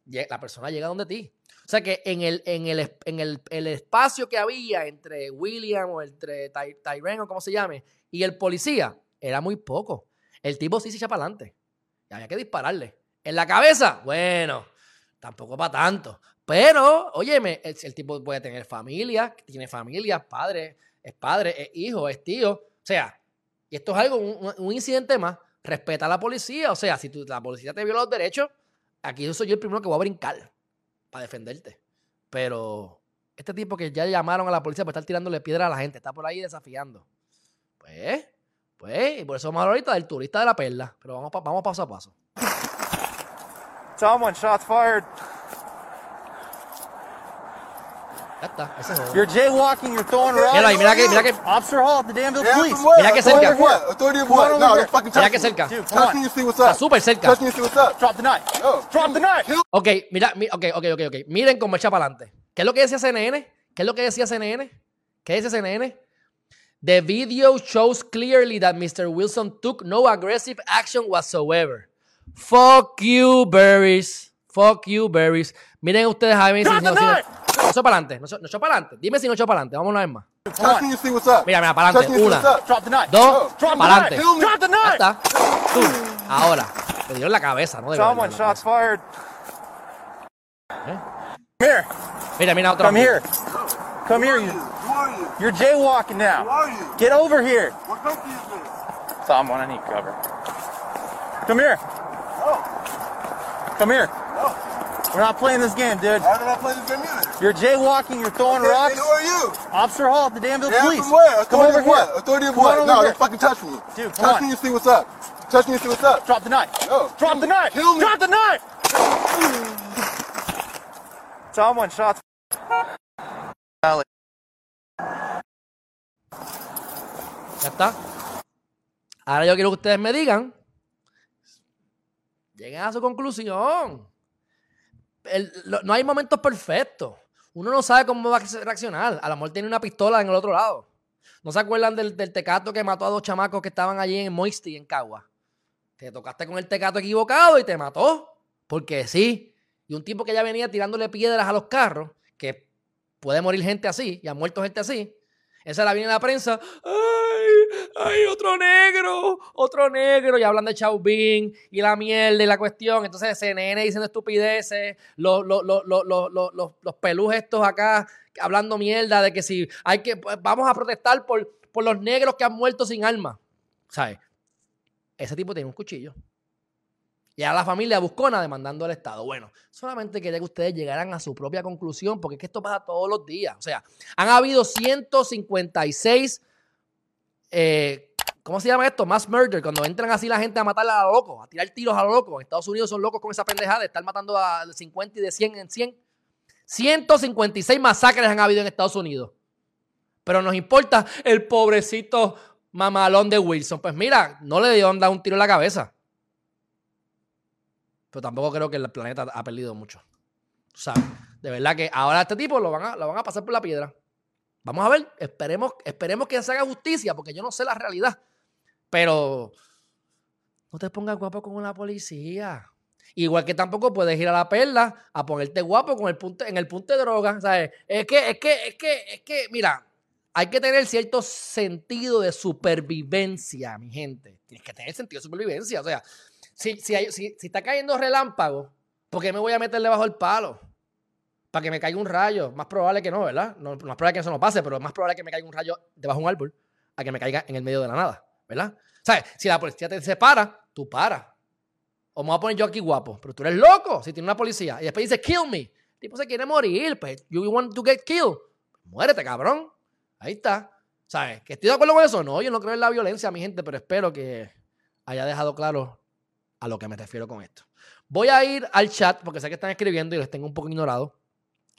la persona llega donde ti. O sea que en el, en el, en el, espacio que había entre William o entre Tyrone o como se llame y el policía era muy poco. El tipo sí se echa para adelante. Y había que dispararle. En la cabeza, bueno, tampoco para tanto. Pero, óyeme, el, el tipo puede tener familia, tiene familia, padre, es padre, es hijo, es tío. O sea, y esto es algo, un, incidente más. Respeta a la policía. O sea, si la policía te viola los derechos, aquí yo soy yo el primero que voy a brincar para defenderte. Pero este tipo que ya llamaron a la policía por estar tirándole piedra a la gente, está por ahí desafiando. Pues, pues, y por eso vamos ahorita del turista de la perla. Pero vamos, vamos paso a paso. Someone shots fired. Ya está, ese es You're jaywalking, you're throwing rocks. Mira ahí, mira que, mira que. Officer Hall, the Danville Police. Mira que cerca. Authority of what? No, that's fucking Mira que cerca. Dude, come Touch me on. and see what's Está up. súper cerca. Touch me and see what's up. Drop the knife. No. Drop the knife. Ok, mira, mi- ok, ok, ok, ok. Miren cómo echa para adelante. ¿Qué es lo que decía CNN? ¿Qué es lo que decía CNN? ¿Qué dice CNN? The video shows clearly that Mr. Wilson took no aggressive action whatsoever. Fuck you, berries. Fuck you, berries. Miren ustedes a ver si Drop no, the si no, knife. No echó para adelante. No echó- para adelante. Dime si no echó para adelante. Vamos una vez más. Mira, mira, para adelante. Una, dos, para adelante. Knife. está. Tú. Ahora. Le dio en la cabeza, ¿no? Debió Someone shots cabeza. fired. ¿Eh? Come here. Mira, mira otro. Come here. Come here. You, you're jaywalking Who now. are you? Get over here. What country is this? Someone, I need cover. Come here. No. Come here. No. We're not playing this game, dude. Why did I play this game either? You're jaywalking. You're throwing And, rocks. and who are you? Officer Hall, the Danville Yeah, Police. from where? Come Authority over of what? here. Authority of Come what? No, over don't fucking touch me. Dude, come touch on. me and see what's up. Touch me and see what's up. Drop the knife. No. Drop the knife. Kill me. Drop the knife. [sighs] Someone shots. Ya está. Ahora yo quiero que ustedes me digan. Lleguen a su conclusión. No hay momentos perfectos. Uno no sabe cómo va a reaccionar. A lo mejor tiene una pistola en el otro lado. ¿No se acuerdan del, del tecato que mató a dos chamacos que estaban allí en Moisty, en Cagua? Te tocaste con el tecato equivocado y te mató. Porque sí. Y un tipo que ya venía tirándole piedras a los carros, que puede morir gente así, y ha muerto gente así. Esa la viene la prensa. ¡Ay! ¡Ay! Otro negro. Otro negro. Y hablan de Chauvin y la mierda y la cuestión. Entonces CNN diciendo estupideces. Los, los, los, los, pelús estos acá hablando mierda de que si hay que. pues, vamos a protestar por, por los negros que han muerto sin arma. ¿Sabes? Ese tipo tiene un cuchillo. Y a la familia buscona demandando al Estado. Bueno, solamente quería que ustedes llegaran a su propia conclusión, porque es que esto pasa todos los días. O sea, han habido 156, eh, ¿cómo se llama esto? Mass murder, cuando entran así la gente a matar a lo loco, a tirar tiros a lo loco. En Estados Unidos son locos con esa pendejada de estar matando a 50 y de 100 en 100. 156 masacres han habido en Estados Unidos. Pero nos importa el pobrecito mamalón de Wilson. Pues mira, no le dio dar un tiro en la cabeza. Pero tampoco creo que el planeta ha perdido mucho. Tú sabes. De verdad que ahora a este tipo lo van a, lo van a pasar por la piedra. Vamos a ver. Esperemos, esperemos que se haga justicia, porque yo no sé la realidad. Pero no te pongas guapo con la policía. Igual que tampoco puedes ir a la perla a ponerte guapo con el punto, en el punto de droga. ¿sabes? Es que, es que, es que, es que, mira, hay que tener cierto sentido de supervivencia, mi gente. Tienes que tener sentido de supervivencia. O sea, si, si, hay- si, si está cayendo relámpago, ¿por qué me voy a meter debajo del palo? Para que me caiga un rayo. Más probable que no, ¿verdad? No, más probable que eso no pase, pero es más probable que me caiga un rayo debajo de un árbol a que me caiga en el medio de la nada, ¿verdad? ¿Sabes? Si la policía te separa, tú paras. O me voy a poner yo aquí guapo, pero tú eres loco si tiene una policía. Y después dice, kill me. El tipo se quiere morir, pues, you want to get killed. Muérete, cabrón. Ahí está. ¿Sabes? ¿Que estoy de acuerdo con eso? No, yo no creo en la violencia, mi gente, pero espero que haya dejado claro a lo que me refiero con esto. Voy a ir al chat porque sé que están escribiendo y los tengo un poco ignorados.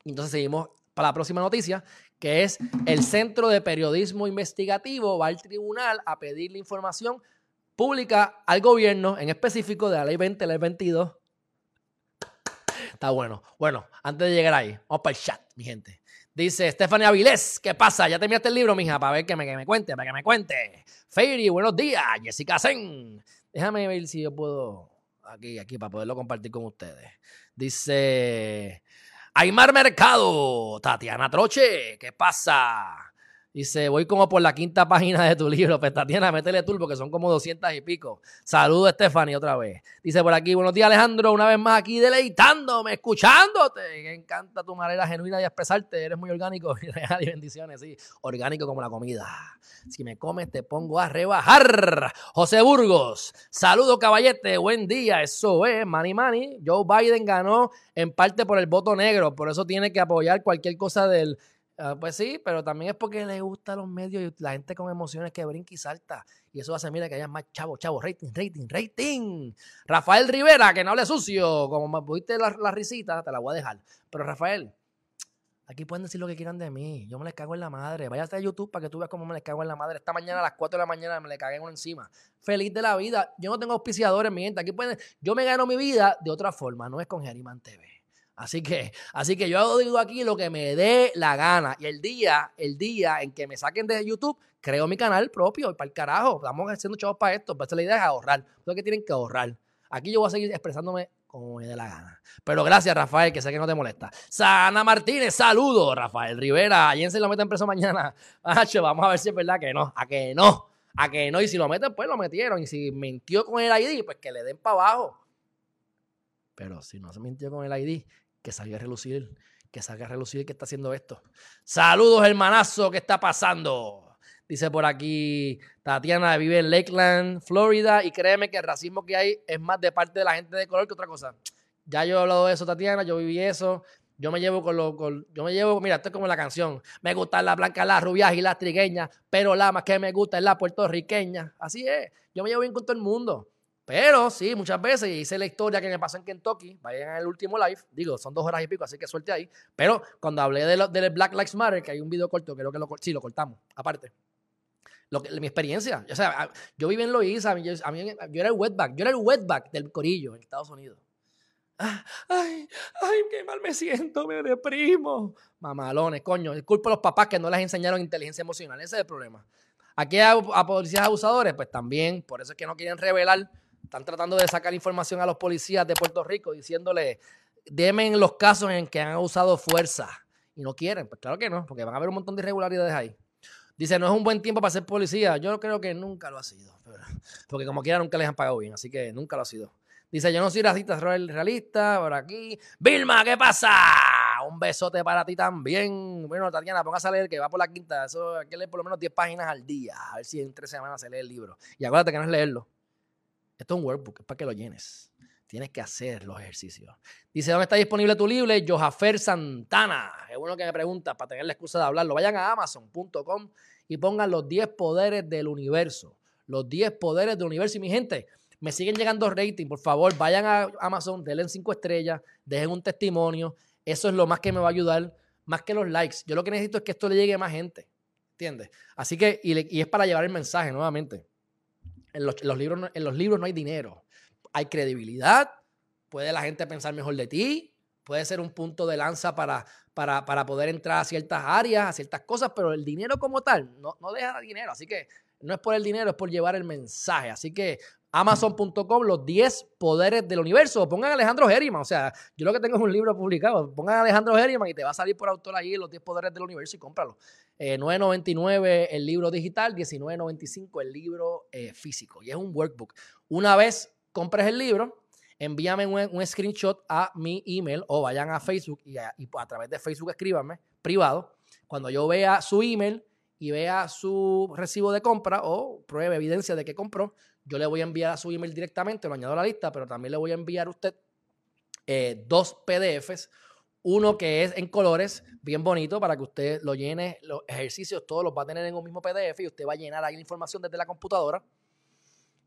Entonces seguimos para la próxima noticia, que es el Centro de Periodismo Investigativo va al tribunal a pedirle información pública al gobierno, en específico de la ley 20, ley 22. Está bueno. Bueno, antes de llegar ahí, vamos para el chat, mi gente. Dice Stephanie Avilés, ¿qué pasa? ¿Ya terminaste el libro, mija? Para ver que me, que me cuente, para que me cuente. Fairy, buenos días. Jessica Sen. Déjame ver si yo puedo aquí, aquí, para poderlo compartir con ustedes. Dice Aymar Mercado, Tatiana Troche, ¿qué pasa? Dice, voy como por la quinta [laughs] página de tu libro. Tatiana, métele tú porque son como doscientas y pico. Saludos, Stephanie, otra vez. Dice por aquí, buenos días, Alejandro. Una vez más aquí deleitándome, escuchándote. Me encanta tu manera genuina de expresarte. Eres muy orgánico y [laughs] real y bendiciones, sí. Orgánico como la comida. Si me comes, te pongo a rebajar. José Burgos, saludos, caballete. Buen día. Eso es, Manny Manny. Joe Biden ganó en parte por el voto negro. Por eso tiene que apoyar cualquier cosa del Ah, pues sí, pero también es porque le gustan los medios y la gente con emociones que brinca y salta. Y eso hace, mira, que haya más chavo, chavo, rating, rating, rating. Rafael Rivera, que no hable sucio. Como me pusiste la, la, risita, te la voy a dejar. Pero Rafael, aquí pueden decir lo que quieran de mí. Yo me les cago en la madre. Váyate a YouTube para que tú veas cómo me les cago en la madre. Esta mañana a las 4 de la mañana me le cagué uno encima. Feliz de la vida. Yo no tengo auspiciadores, mi gente. Aquí pueden, yo me gano mi vida de otra forma, no es con Geriman TV. Así que, así que yo digo aquí lo que me dé la gana. Y el día, el día en que me saquen de YouTube, creo mi canal propio y para el carajo. Estamos haciendo chavos para esto. Pero la idea es ahorrar. Lo que tienen que ahorrar. Aquí yo voy a seguir expresándome como me dé la gana. Pero gracias, Rafael, que sé que no te molesta. Sana Martínez, saludos. Rafael Rivera, ayer se lo meten preso mañana. [laughs] vamos a ver si es verdad que no. A que no. A que no. Y si lo meten, pues lo metieron. Y si mintió con el ID, pues que le den para abajo. Pero si no se mintió con el ID, que salga a relucir, que salga a relucir que está haciendo esto. Saludos, hermanazo, ¿qué está pasando? Dice por aquí Tatiana, vive en Lakeland, Florida, y créeme que el racismo que hay es más de parte de la gente de color que otra cosa. Ya yo he hablado de eso, Tatiana, yo viví eso. Yo me llevo con lo, yo me llevo, mira, esto es como la canción. Me gustan las blancas, las rubias y las trigueñas, pero la más que me gusta es la puertorriqueña. Así es. Yo me llevo bien con todo el mundo. Pero sí, muchas veces hice la historia que me pasó en Kentucky, vayan al último live, digo, son dos horas y pico, así que suerte ahí. Pero cuando hablé de del Black Lives Matter, que hay un video corto, creo que lo, sí, lo cortamos, aparte. Lo que, mi experiencia, o sea, yo viví en Loíza, yo, a mí, yo era el wetback, yo era el wetback del corillo en Estados Unidos. Ah, ay, ay, qué mal me siento, me deprimo. Mamalones, coño, disculpo a los papás que no les enseñaron inteligencia emocional, ese es el problema. Aquí a, a policías abusadores, pues también, por eso es que no quieren revelar están tratando de sacar información a los policías de Puerto Rico diciéndole, demen los casos en que han usado fuerza. Y no quieren. Pues claro que no, porque van a haber un montón de irregularidades ahí. Dice, no es un buen tiempo para ser policía. Yo creo que nunca lo ha sido. Porque como quiera nunca les han pagado bien. Así que nunca lo ha sido. Dice, yo no soy racista, soy realista. Por aquí. Vilma, ¿qué pasa? Un besote para ti también. Bueno, Tatiana, póngase a leer que va por la quinta. Eso hay que leer por lo menos 10 páginas al día. A ver si en tres semanas se lee el libro. Y acuérdate que no es leerlo. Esto es un workbook, es para que lo llenes. Tienes que hacer los ejercicios. Dice, ¿dónde está disponible tu libro? Johafer Santana. Es uno que me pregunta para tener la excusa de hablarlo. Vayan a amazon.com y pongan los 10 poderes del universo. Los 10 poderes del universo. Y mi gente, me siguen llegando ratings. Por favor, vayan a Amazon, denle 5 estrellas, dejen un testimonio. Eso es lo más que me va a ayudar, más que los likes. Yo lo que necesito es que esto le llegue a más gente. ¿Entiendes? Así que, y es para llevar el mensaje nuevamente. En los, libros, en los libros no hay dinero. Hay credibilidad, puede la gente pensar mejor de ti, puede ser un punto de lanza para, para, para, poder entrar a ciertas áreas, a ciertas cosas, pero el dinero como tal no, no deja dinero. Así que no es por el dinero, es por llevar el mensaje. Así que Amazon.com, los 10 poderes del universo. Pongan a Alejandro Herriman. O sea, yo lo que tengo es un libro publicado. Pongan Alejandro Herriman y te va a salir por autor ahí los 10 poderes del universo y cómpralo. 9.99 eh, el libro digital, 19.95 el libro eh, físico. Y es un workbook. Una vez compres el libro, envíame un, screenshot a mi email o vayan a Facebook y a, a través de Facebook escríbanme privado. Cuando yo vea su email y vea su recibo de compra o pruebe evidencia de que compró, yo le voy a enviar a su email directamente, lo añado a la lista, pero también le voy a enviar a usted eh, dos PDFs. Uno que es en colores, bien bonito, para que usted lo llene, los ejercicios todos los va a tener en un mismo PDF y usted va a llenar ahí la información desde la computadora.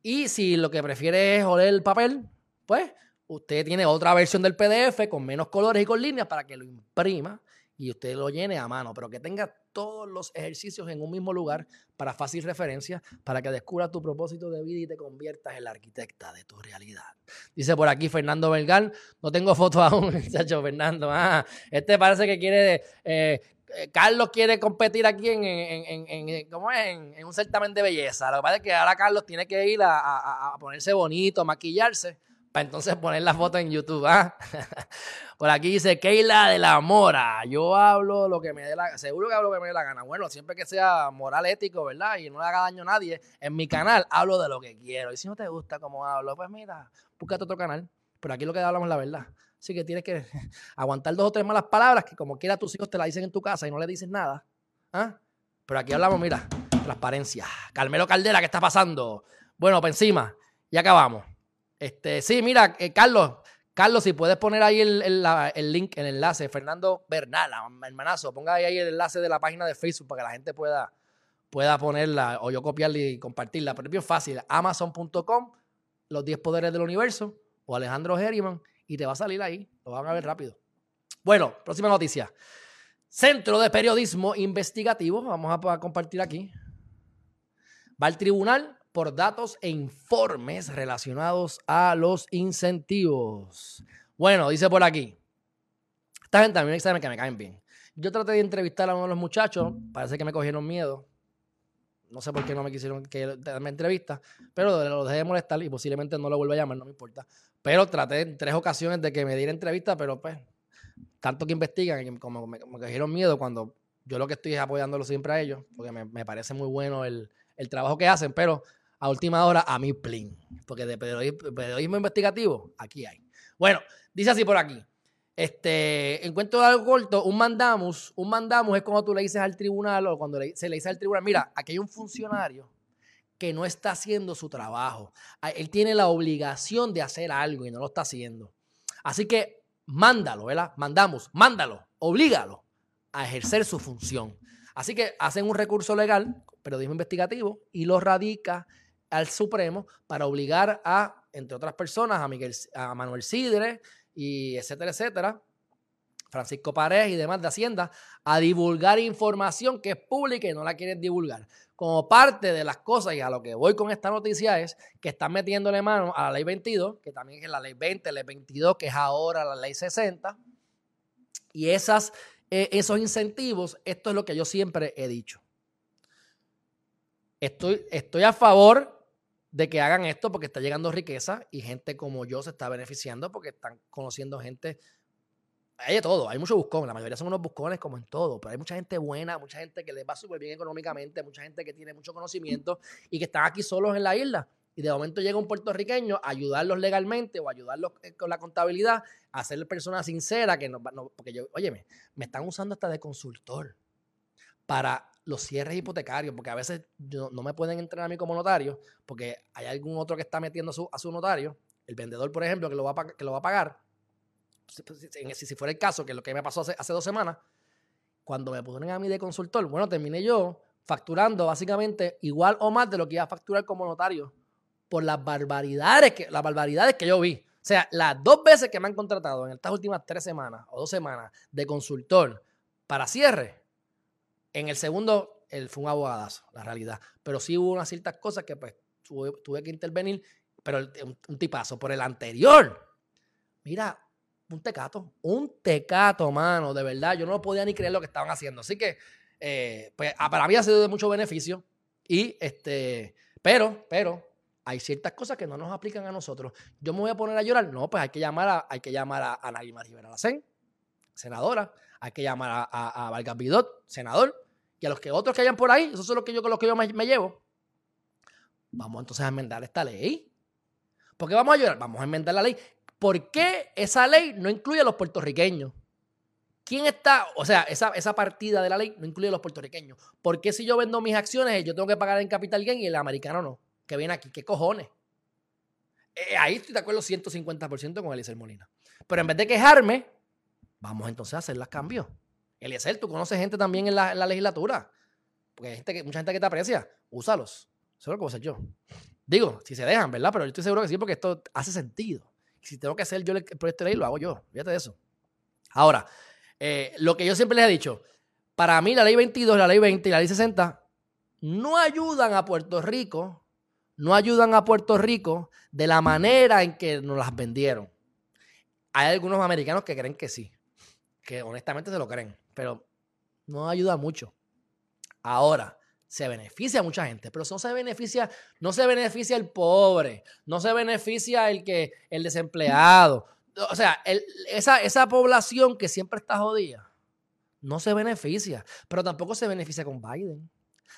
Y si lo que prefiere es oler el papel, pues usted tiene otra versión del PDF con menos colores y con líneas para que lo imprima y usted lo llene a mano, pero que tenga todos los ejercicios en un mismo lugar para fácil referencia, para que descubras tu propósito de vida y te conviertas en la arquitecta de tu realidad. Dice por aquí Fernando Belgal, no tengo foto [laughs] aún, muchacho Fernando. Ah, este parece que quiere, eh, eh, Carlos quiere competir aquí en, en, en, ¿cómo es? en, un certamen de belleza. Lo que pasa es que ahora Carlos tiene que ir a, a ponerse bonito, maquillarse para entonces poner la foto en YouTube. ¿ah? [laughs] Por aquí dice Keila de la Mora. Yo hablo lo que me dé la Seguro que hablo lo que me dé la gana. Bueno, siempre que sea moral, ético, ¿verdad? Y no le haga daño a nadie. En mi canal hablo de lo que quiero. Y si no te gusta cómo hablo, pues mira, búscate otro canal. Pero aquí lo que hablamos es la verdad. Así que tienes que [laughs] aguantar dos o tres malas palabras que como quiera tus hijos te la dicen en tu casa y no le dices nada. ¿Ah? Pero aquí hablamos, mira, transparencia. Carmelo Caldera, ¿qué está pasando? Bueno, pues encima, ya acabamos. Este, sí, mira, eh, Carlos, Carlos, si puedes poner ahí el, link, el enlace, Fernando Bernal, hermanazo, ponga ahí el enlace de la página de Facebook para que la gente pueda, pueda ponerla o yo copiarla y compartirla. Pero es bien fácil, amazon.com, los 10 poderes del universo o Alejandro Herriman y te va a salir ahí, lo van a ver rápido. Bueno, próxima noticia. Centro de Periodismo Investigativo, vamos a compartir aquí. Va al tribunal por datos e informes relacionados a los incentivos. Bueno, dice por aquí. Esta gente mí me que me caen bien. Yo traté de entrevistar a uno de los muchachos, parece que me cogieron miedo. No sé por qué no me quisieron que darme entrevista, pero lo dejé de molestar y posiblemente no lo vuelva a llamar, no me importa. Pero traté en tres ocasiones de que me diera entrevista, pero pues, tanto que investigan, como me, cogieron miedo cuando yo lo que estoy es apoyándolo siempre a ellos, porque me, parece muy bueno el, el trabajo que hacen, pero a última hora a mi plin. Porque de periodismo, investigativo, aquí hay. Bueno, dice así por aquí. Este, encuentro algo corto, un mandamus, un mandamus es cuando tú le dices al tribunal o cuando se le dice al tribunal, mira, aquí hay un funcionario que no está haciendo su trabajo. Él tiene la obligación de hacer algo y no lo está haciendo. Así que mándalo, ¿verdad? Mandamos, mándalo, oblígalo a ejercer su función. Así que hacen un recurso legal, periodismo investigativo, y lo radica al Supremo para obligar a, entre otras personas, a, Miguel, a Manuel Sidre y etcétera, etcétera, Francisco Paredes y demás de Hacienda, a divulgar información que es pública y no la quieren divulgar. Como parte de las cosas, y a lo que voy con esta noticia es que están metiéndole mano a la ley 22, que también es la ley 20, la ley 22, que es ahora la ley 60, y esas, eh, esos incentivos, esto es lo que yo siempre he dicho. Estoy, estoy a favor de que hagan esto porque está llegando riqueza y gente como yo se está beneficiando porque están conociendo gente. Hay de todo, hay muchos buscones, la mayoría son unos buscones como en todo, pero hay mucha gente buena, mucha gente que les va súper bien económicamente, mucha gente que tiene mucho conocimiento y que están aquí solos en la isla. Y de momento llega un puertorriqueño a ayudarlos legalmente o ayudarlos eh, con la contabilidad, a ser personas sinceras, que no, porque yo, óyeme, me están usando hasta de consultor para los cierres hipotecarios, porque a veces no me pueden entrar a mí como notario, porque hay algún otro que está metiendo a su, notario, el vendedor, por ejemplo, que lo va a, que lo va a pagar. Pues, si, si, fuera el caso, que es lo que me pasó hace, hace dos semanas, cuando me pusieron a mí de consultor, bueno, terminé yo facturando básicamente igual o más de lo que iba a facturar como notario por las barbaridades que, las barbaridades que yo vi. O sea, las dos veces que me han contratado en estas últimas tres semanas o dos semanas de consultor para cierre, en el segundo, él fue un abogadazo, la realidad. Pero sí hubo unas ciertas cosas que pues tuve, que intervenir, pero un, tipazo. Por el anterior, mira, un tecato, un tecato, mano, de verdad. Yo no podía ni creer lo que estaban haciendo. Así que, eh, pues, ah, para mí ha sido de mucho beneficio. Y, este, pero, pero, hay ciertas cosas que no nos aplican a nosotros. Yo me voy a poner a llorar. No, pues hay que llamar a, hay que llamar a, a Rivera Lacén, senadora. Hay que llamar a, a, a Vargas Bidot, senador y a los que otros que hayan por ahí, esos son los que yo los que yo me, llevo. Vamos entonces a enmendar esta ley. ¿Por qué vamos a llorar? Vamos a enmendar la ley. ¿Por qué esa ley no incluye a los puertorriqueños? ¿Quién está? O sea, esa, esa partida de la ley no incluye a los puertorriqueños. ¿Por qué si yo vendo mis acciones yo tengo que pagar en capital gain y el americano no? Que viene aquí, ¿qué cojones? Eh, ahí estoy de acuerdo 150% con Eliezer Molina. Pero en vez de quejarme, vamos entonces a hacer los cambios. Eliezer, tú conoces gente también en la, legislatura. Porque hay gente que, mucha gente que te aprecia. Úsalos. Eso es lo que voy a hacer yo. Digo, si se dejan, ¿verdad? Pero yo estoy seguro que sí, porque esto hace sentido. si tengo que hacer yo el proyecto de ley, lo hago yo. Fíjate de eso. Ahora, eh, lo que yo siempre les he dicho, para mí la ley 22, la ley 20 y la ley 60 no ayudan a Puerto Rico, no ayudan a Puerto Rico de la manera en que nos las vendieron. Hay algunos americanos que creen que sí, que honestamente se lo creen pero no ayuda mucho. Ahora, se beneficia a mucha gente, pero no se beneficia, no se beneficia el pobre, no se beneficia el que el desempleado. O sea, esa, esa población que siempre está jodida, no se beneficia, pero tampoco se beneficia con Biden.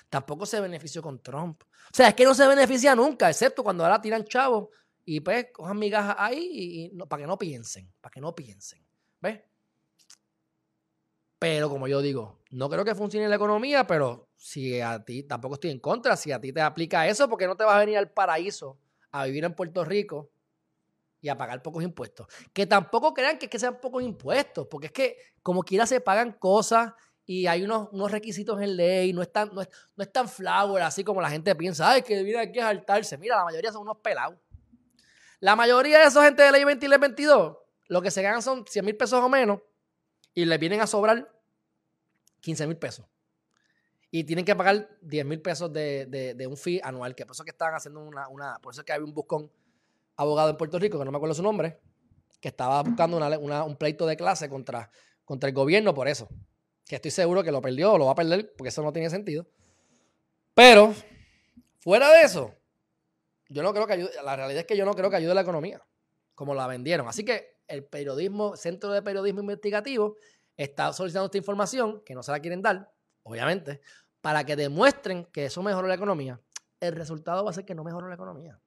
Tampoco se benefició con Trump. O sea, es que no se beneficia nunca, excepto cuando ahora tiran chavos y pues cojan migajas ahí y, para que no piensen, para que no piensen. ¿Ves? Pero como yo digo, no creo que funcione la economía, pero si a ti, tampoco estoy en contra, si a ti te aplica eso, porque no te vas a venir al paraíso a vivir en Puerto Rico y a pagar pocos impuestos? Que tampoco crean que, es que sean pocos impuestos, porque es que como quiera se pagan cosas y hay unos, unos requisitos en ley, no es, tan, no, es, no es tan flower así como la gente piensa, ay, que viene aquí a saltarse. Mira, la mayoría son unos pelados. La mayoría de esa gente de ley 20 y ley 22, lo que se ganan son 100 mil pesos o menos y le vienen a sobrar 15 mil pesos. Y tienen que pagar 10 mil pesos de, un fee anual, que por eso que estaban haciendo una, una, por eso que había un buscón abogado en Puerto Rico, que no me acuerdo su nombre, que estaba buscando un pleito de clase contra, contra el gobierno por eso que estoy seguro que lo perdió o lo va a perder porque eso no tiene sentido. Pero, fuera de eso, yo no creo que ayude, la realidad es que yo no creo que ayude a la economía, como la vendieron. Así que el periodismo, Centro de Periodismo Investigativo, está solicitando esta información, que no se la quieren dar, obviamente, para que demuestren que eso mejoró la economía. El resultado va a ser que no mejoró la economía.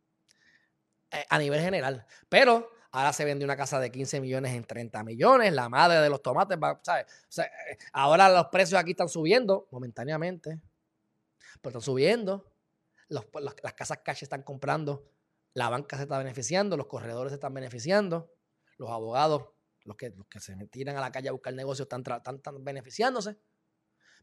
Eh, a nivel general. Pero Ahora se vende una casa de 15 millones en 30 millones. La madre de los tomates, ¿sabes? Eh, ahora los precios aquí están subiendo momentáneamente. Pero están subiendo. las casas cash están comprando. La banca se está beneficiando. Los corredores se están beneficiando. Los abogados, los que, los que se tiran a la calle a buscar negocios, están, están beneficiándose.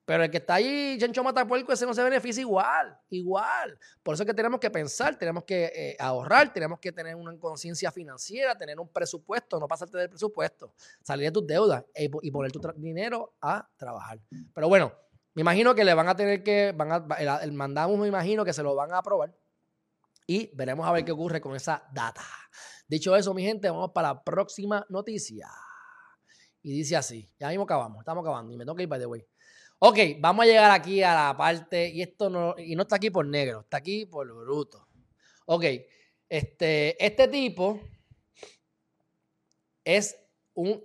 Pero el que está ahí, Chencho Matapuerco, ese no se beneficia igual, igual. Por eso es que tenemos que pensar, tenemos que eh, ahorrar, tenemos que tener una conciencia financiera, tener un presupuesto, no pasarte del presupuesto, salir de tus deudas y, poner tu dinero a trabajar. Pero bueno, me imagino que le van a tener que, van a, el, el mandamos, me imagino que se lo van a aprobar y veremos a ver qué ocurre con esa data. Dicho eso, mi gente, vamos para la próxima noticia. Y dice así, ya mismo acabamos, estamos acabando y me tengo que ir, by the way. Ok, vamos a llegar aquí a la parte, y esto no, y no está aquí por negro, está aquí por bruto. Ok, este, este tipo es un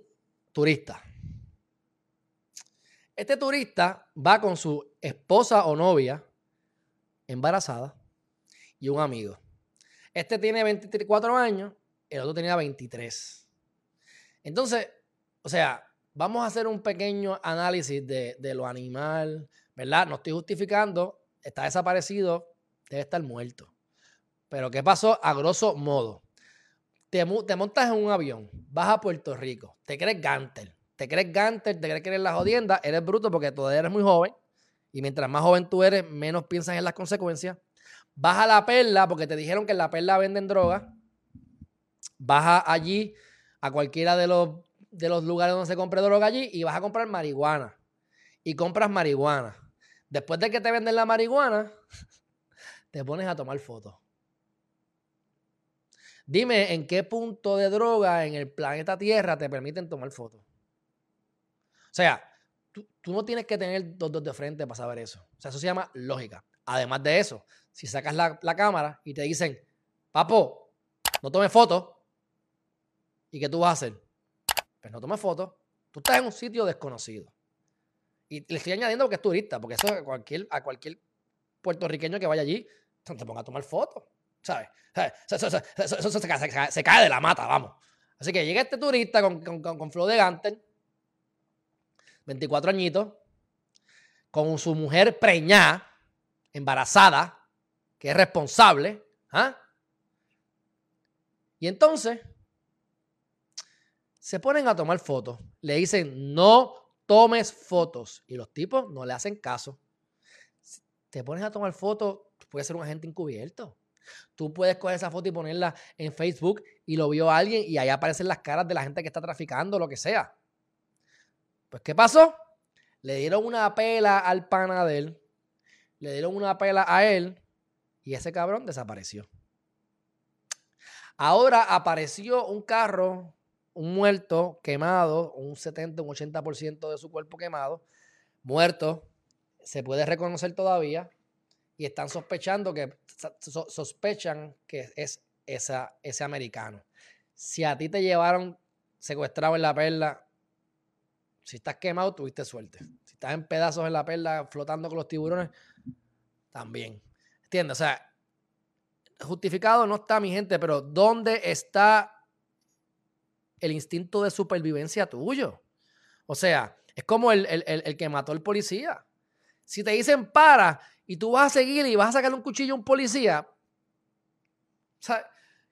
turista. Este turista va con su esposa o novia embarazada y un amigo. Este tiene 24 años, el otro tenía 23. Entonces, o sea, vamos a hacer un pequeño análisis de, lo animal, ¿verdad? No estoy justificando, está desaparecido, debe estar muerto. Pero ¿qué pasó? A grosso modo, te, montas en un avión, vas a Puerto Rico, te crees Gantel, te crees Gantel, te crees que eres la jodienda, eres bruto porque todavía eres muy joven y mientras más joven tú eres, menos piensas en las consecuencias. Vas a la perla porque te dijeron que en la perla venden droga. Vas allí a cualquiera de los de los lugares donde se compra droga allí y vas a comprar marihuana. Y compras marihuana. Después de que te venden la marihuana, [laughs] te pones a tomar fotos. Dime en qué punto de droga en el planeta Tierra te permiten tomar fotos. O sea, tú, no tienes que tener dos dos de frente para saber eso. O sea, eso se llama lógica. Además de eso, si sacas la, la cámara y te dicen, papo, no tomes fotos, ¿y qué tú vas a hacer? Pues no tomes fotos. Tú estás en un sitio desconocido. Y le estoy añadiendo porque es turista, porque eso a cualquier, a cualquier puertorriqueño que vaya allí, te ponga a tomar fotos. ¿Sabes? Eso, se, cae de la mata, vamos. Así que llega este turista con, con, con, Flo de Gantel, 24 añitos, con su mujer preñada, embarazada, que es responsable. ¿ah? Y entonces se ponen a tomar fotos. Le dicen, no tomes fotos. Y los tipos no le hacen caso. Te pones a tomar fotos, puedes ser un agente encubierto. Tú puedes coger esa foto y ponerla en Facebook y lo vio alguien y ahí aparecen las caras de la gente que está traficando, lo que sea. Pues, ¿qué pasó? Le dieron una pela al pana de él, le dieron una pela a él y ese cabrón desapareció. Ahora apareció un carro un muerto quemado, un 70, un 80% de su cuerpo quemado, muerto, se puede reconocer todavía, y están sospechando que so- sospechan que es esa, ese americano. Si a ti te llevaron secuestrado en la perla, si estás quemado, tuviste suerte. Si estás en pedazos en la perla flotando con los tiburones, también. ¿Entiendes? O sea, justificado no está mi gente, pero ¿dónde está el instinto de supervivencia tuyo? O sea, es como el, el- el- que mató al policía. Si te dicen para y tú vas a seguir y vas a sacarle un cuchillo a un policía, o sea,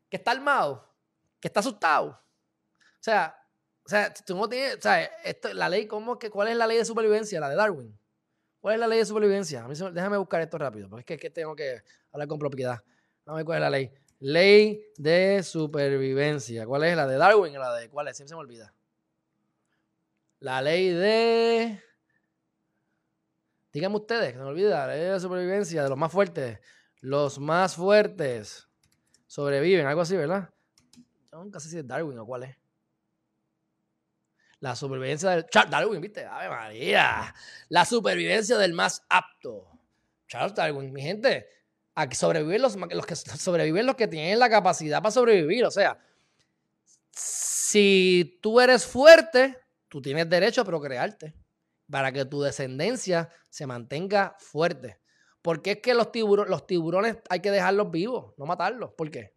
que está armado, que está asustado. O sea, o sea, tú no tienes, o sea, esto, la ley, ¿cómo que, ¿cuál es la ley de supervivencia? La de Darwin. ¿Cuál es la ley de supervivencia? A mí me- déjame buscar esto rápido, porque es que, que tengo que hablar con propiedad. A ver cuál es la ley. Ley de supervivencia. ¿Cuál es la de Darwin o la de cuál es? Siempre se me olvida. La ley de. Díganme ustedes, que se me olvida. La ley de supervivencia de los más fuertes. Los más fuertes sobreviven, algo así, ¿verdad? Yo nunca sé si es Darwin o cuál es. La supervivencia del. Charles Darwin, ¿viste? ¡Ave María! La supervivencia del más apto. Charles Darwin, mi gente. Aquí sobreviven los, los que sobreviven los que tienen la capacidad para sobrevivir. O sea, si tú eres fuerte, tú tienes derecho a procrearte para que tu descendencia se mantenga fuerte. Porque es que los, tiburo- los tiburones hay que dejarlos vivos, no matarlos. ¿Por qué?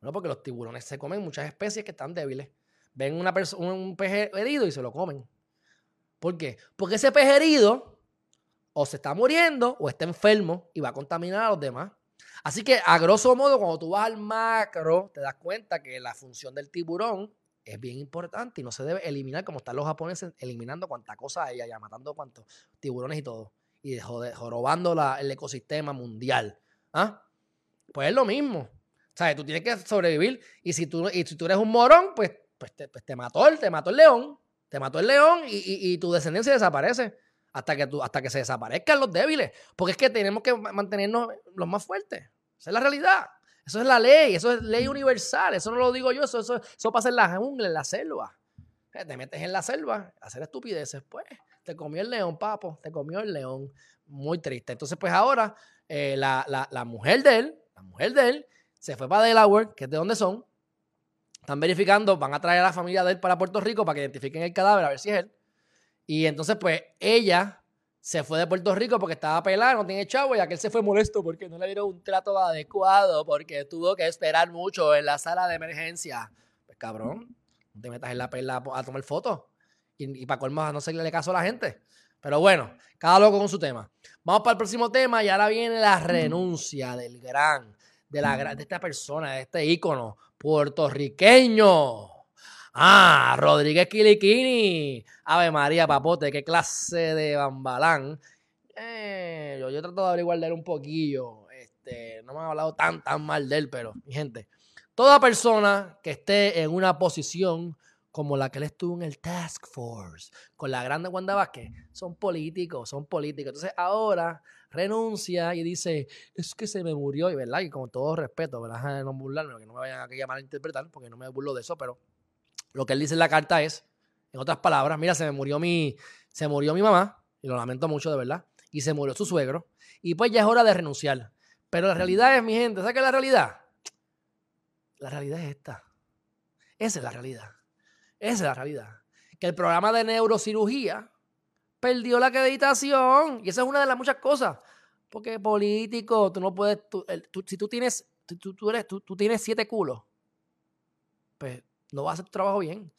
Bueno, porque los tiburones se comen muchas especies que están débiles. Ven una un pez herido y se lo comen. ¿Por qué? Porque ese pez herido o se está muriendo o está enfermo y va a contaminar a los demás. Así que, a grosso modo, cuando tú vas al macro, te das cuenta que la función del tiburón es bien importante y no se debe eliminar como están los japoneses eliminando cuanta cosa hay allá, matando cuantos tiburones y todo. Y jorobando la- el ecosistema mundial. ¿Ah? Pues es lo mismo. O sea, tú tienes que sobrevivir y si tú, y si tú eres un morón, pues, pues, te, pues te mató el, te mató el león. Te mató el león y- y tu descendencia desaparece hasta que, hasta que se desaparezcan los débiles. Porque es que tenemos que ma- mantenernos los más fuertes. Esa es la realidad. Eso es la ley, eso es ley universal. Eso no lo digo yo, eso, eso, eso pasa en la jungla, en la selva. Eh, Te metes en la selva hacer estupideces, pues. Te comió el león, papo, te comió el león. Muy triste. Entonces, pues ahora, eh, la, la- la mujer de él, la mujer de él, se fue para Delaware, que es de donde son. Están verificando, van a traer a la familia de él para Puerto Rico para que identifiquen el cadáver, a ver si es él. Y entonces, pues, ella se fue de Puerto Rico porque estaba pelada, no tiene chavo, y aquel se fue molesto porque no le dieron un trato adecuado, porque tuvo que esperar mucho en la sala de emergencia. Pues cabrón, no te metas en la perla a tomar fotos. Y, y para colmo, no seguirle caso a la gente. Pero bueno, cada loco con su tema. Vamos para el próximo tema y ahora viene la renuncia del gran, de, la, de esta persona, de este ícono puertorriqueño. Ah, Rodríguez Quiliquini. Ave María Papote, qué clase de bambalán. Eh, yo, yo trato de averiguar de un poquillo. Este, no me han hablado tan, tan mal de él, pero, mi gente, toda persona que esté en una posición como la que él estuvo en el Task Force, con la grande Wanda Vázquez, son políticos, son políticos. Entonces ahora renuncia y dice, es que se me murió, y verdad, y con todo respeto, ¿verdad? No burlarme, que no me vayan a llamar a interpretar, porque no me burlo de eso, pero lo que él dice en la carta es, en otras palabras, mira, se me murió mi, se murió mi mamá, y lo lamento mucho de verdad, y se murió su suegro, y pues ya es hora de renunciar. Pero la realidad es, mi gente, ¿sabes qué es la realidad? La realidad es esta. Esa es la realidad. Esa es la realidad. Que el programa de neurocirugía perdió la acreditación. Y esa es una de las muchas cosas. Porque político, tú no puedes. tú- el- tú- si tú tienes, tú, tú- eres, tú tienes siete culos, pues no vas a hacer tu trabajo bien.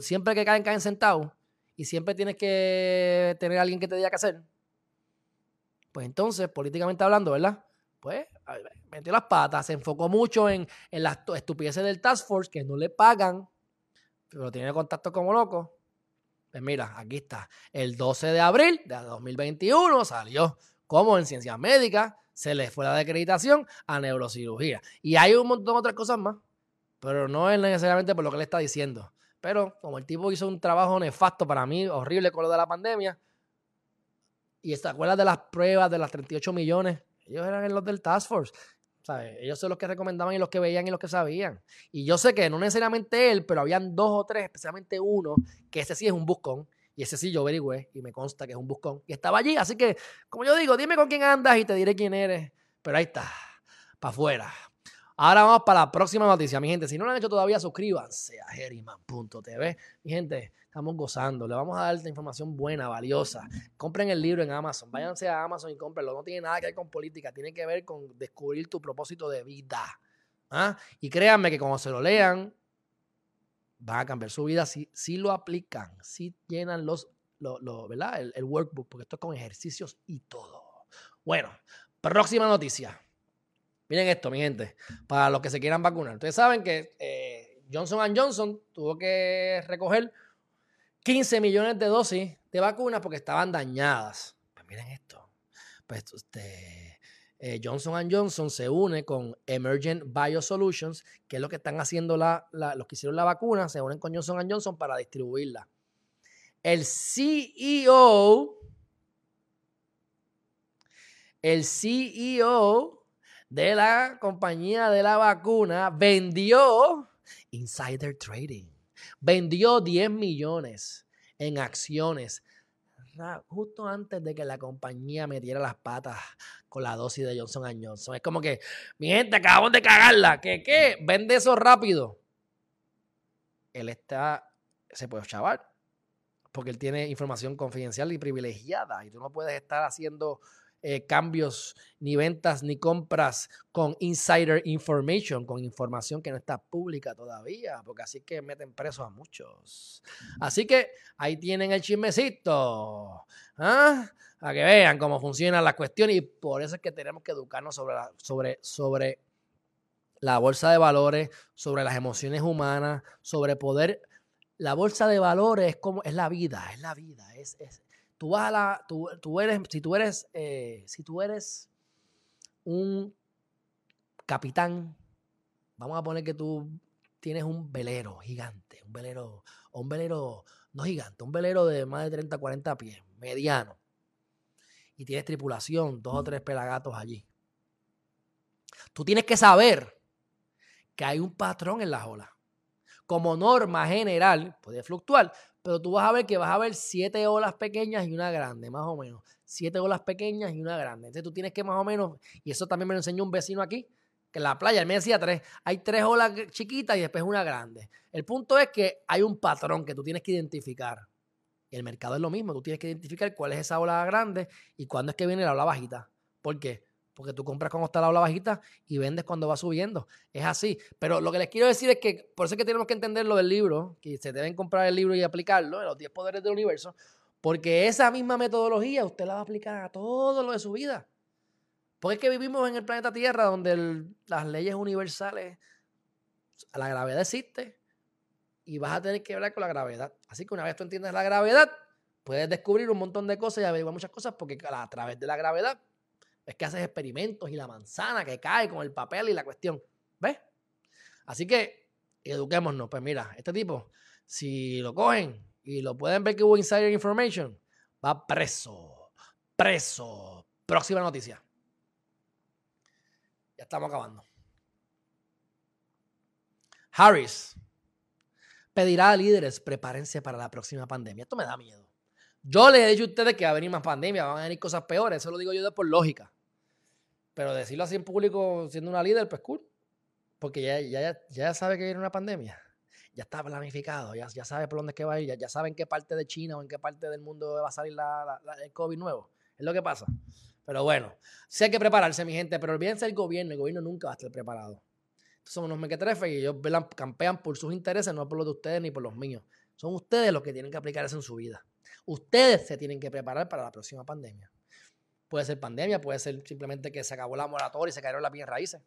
Siempre que caen, caen sentados. Y siempre tienes que tener alguien que te diga qué hacer. Pues entonces, políticamente hablando, ¿verdad? Pues metió las patas, se enfocó mucho en, en las estupideces del Task Force que no le pagan, pero tiene contacto como loco. Pues mira, aquí está. El 12 de abril de 2021 salió como en ciencias médicas se le fue la acreditación a neurocirugía. Y hay un montón de otras cosas más, pero no es necesariamente por lo que él está diciendo. Pero como el tipo hizo un trabajo nefasto para mí, horrible con lo de la pandemia, y se acuerdas de las pruebas de las 38 millones, ellos eran los del Task Force. ¿sabes? Ellos son los que recomendaban y los que veían y los que sabían. Y yo sé que no necesariamente él, pero habían dos o tres, especialmente uno, que ese sí es un buscón. Y ese sí yo averigüé y me consta que es un buscón. Y estaba allí, así que, como yo digo, dime con quién andas y te diré quién eres. Pero ahí está, para afuera. Ahora vamos para la próxima noticia, mi gente. Si no lo han hecho todavía, suscríbanse a Geriman.tv. Mi gente, estamos gozando. Le vamos a dar esta información buena, valiosa. Compren el libro en Amazon. Váyanse a Amazon y cómprenlo. No tiene nada que ver con política. Tiene que ver con descubrir tu propósito de vida. ¿Ah? Y créanme que cuando se lo lean, van a cambiar su vida si, si lo aplican, si llenan los, ¿verdad? El, el workbook, porque esto es con ejercicios y todo. Bueno, próxima noticia. Miren esto, mi gente, para los que se quieran vacunar. Ustedes saben que eh, Johnson Johnson tuvo que recoger 15 millones de dosis de vacunas porque estaban dañadas. Pues miren esto. Pues este, eh, Johnson Johnson se une con Emergent Biosolutions, que es lo que están haciendo la, los que hicieron la vacuna, se unen con Johnson Johnson para distribuirla. El CEO, el CEO de la compañía de la vacuna vendió insider trading. Vendió 10 millones en acciones justo antes de que la compañía metiera las patas con la dosis de Johnson Johnson. Es como que, mi gente, acabamos de cagarla. ¿Qué qué? Vende eso rápido. Él está, se puede chavar, porque él tiene información confidencial y privilegiada y tú no puedes estar haciendo eh, cambios, ni ventas, ni compras con insider information, con información que no está pública todavía, porque así que meten presos a muchos. Así que ahí tienen el chismecito. ¿ah? A que vean cómo funcionan las cuestiones y por eso es que tenemos que educarnos sobre, sobre, sobre la bolsa de valores, sobre las emociones humanas, sobre poder. La bolsa de valores es como es la vida, es la vida, es, es, tú vas a la, tú, eres, si tú eres, eh, si tú eres un capitán, vamos a poner que tú tienes un velero gigante, un velero, o un velero, no gigante, un velero de más de 30, 40 pies, mediano, y tienes tripulación, dos o tres pelagatos allí. Tú tienes que saber que hay un patrón en las olas. Como norma general, puede fluctuar, pero tú vas a ver que vas a ver siete olas pequeñas y una grande, más o menos. Siete olas pequeñas y una grande. Entonces tú tienes que más o menos, y eso también me lo enseñó un vecino aquí, que en la playa, él me decía tres, hay tres olas chiquitas y después una grande. El punto es que hay un patrón que tú tienes que identificar. Y el mercado es lo mismo, tú tienes que identificar cuál es esa ola grande y cuándo es que viene la ola bajita. ¿Por qué? Porque tú compras cuando está la ola bajita y vendes cuando va subiendo. Es así. Pero lo que les quiero decir es que por eso es que tenemos que entender lo del libro, que se deben comprar el libro y aplicarlo, los 10 poderes del universo, porque esa misma metodología usted la va a aplicar a todo lo de su vida. Porque es que vivimos en el planeta Tierra donde las leyes universales, la gravedad existe y vas a tener que hablar con la gravedad. Así que una vez tú entiendes la gravedad, puedes descubrir un montón de cosas y averiguar muchas cosas porque a través de la gravedad es que haces experimentos y la manzana que cae con el papel y la cuestión. ¿Ves? Así que eduquémonos. Pues mira, este tipo, si lo cogen y lo pueden ver que hubo insider information, va preso. Preso. Próxima noticia. Ya estamos acabando. Harris pedirá a líderes prepárense para la próxima pandemia. Esto me da miedo. Yo les he dicho a ustedes que va a venir más pandemia, van a venir cosas peores. Eso lo digo yo de por lógica. Pero decirlo así en público siendo una líder, pues cool. Porque ya, ya, ya sabe que viene una pandemia. Ya está planificado, ya, ya sabe por dónde es que va a ir, ya, sabe en qué parte de China o en qué parte del mundo va a salir el COVID nuevo. Es lo que pasa. Pero bueno, sí hay que prepararse, mi gente, pero olvídense del gobierno, el gobierno nunca va a estar preparado. Son unos mequetrefes y ellos campean por sus intereses, no por los de ustedes ni por los míos. Son ustedes los que tienen que aplicar eso en su vida. Ustedes se tienen que preparar para la próxima pandemia. Puede ser pandemia, puede ser simplemente que se acabó la moratoria y se cayeron las bienes raíces.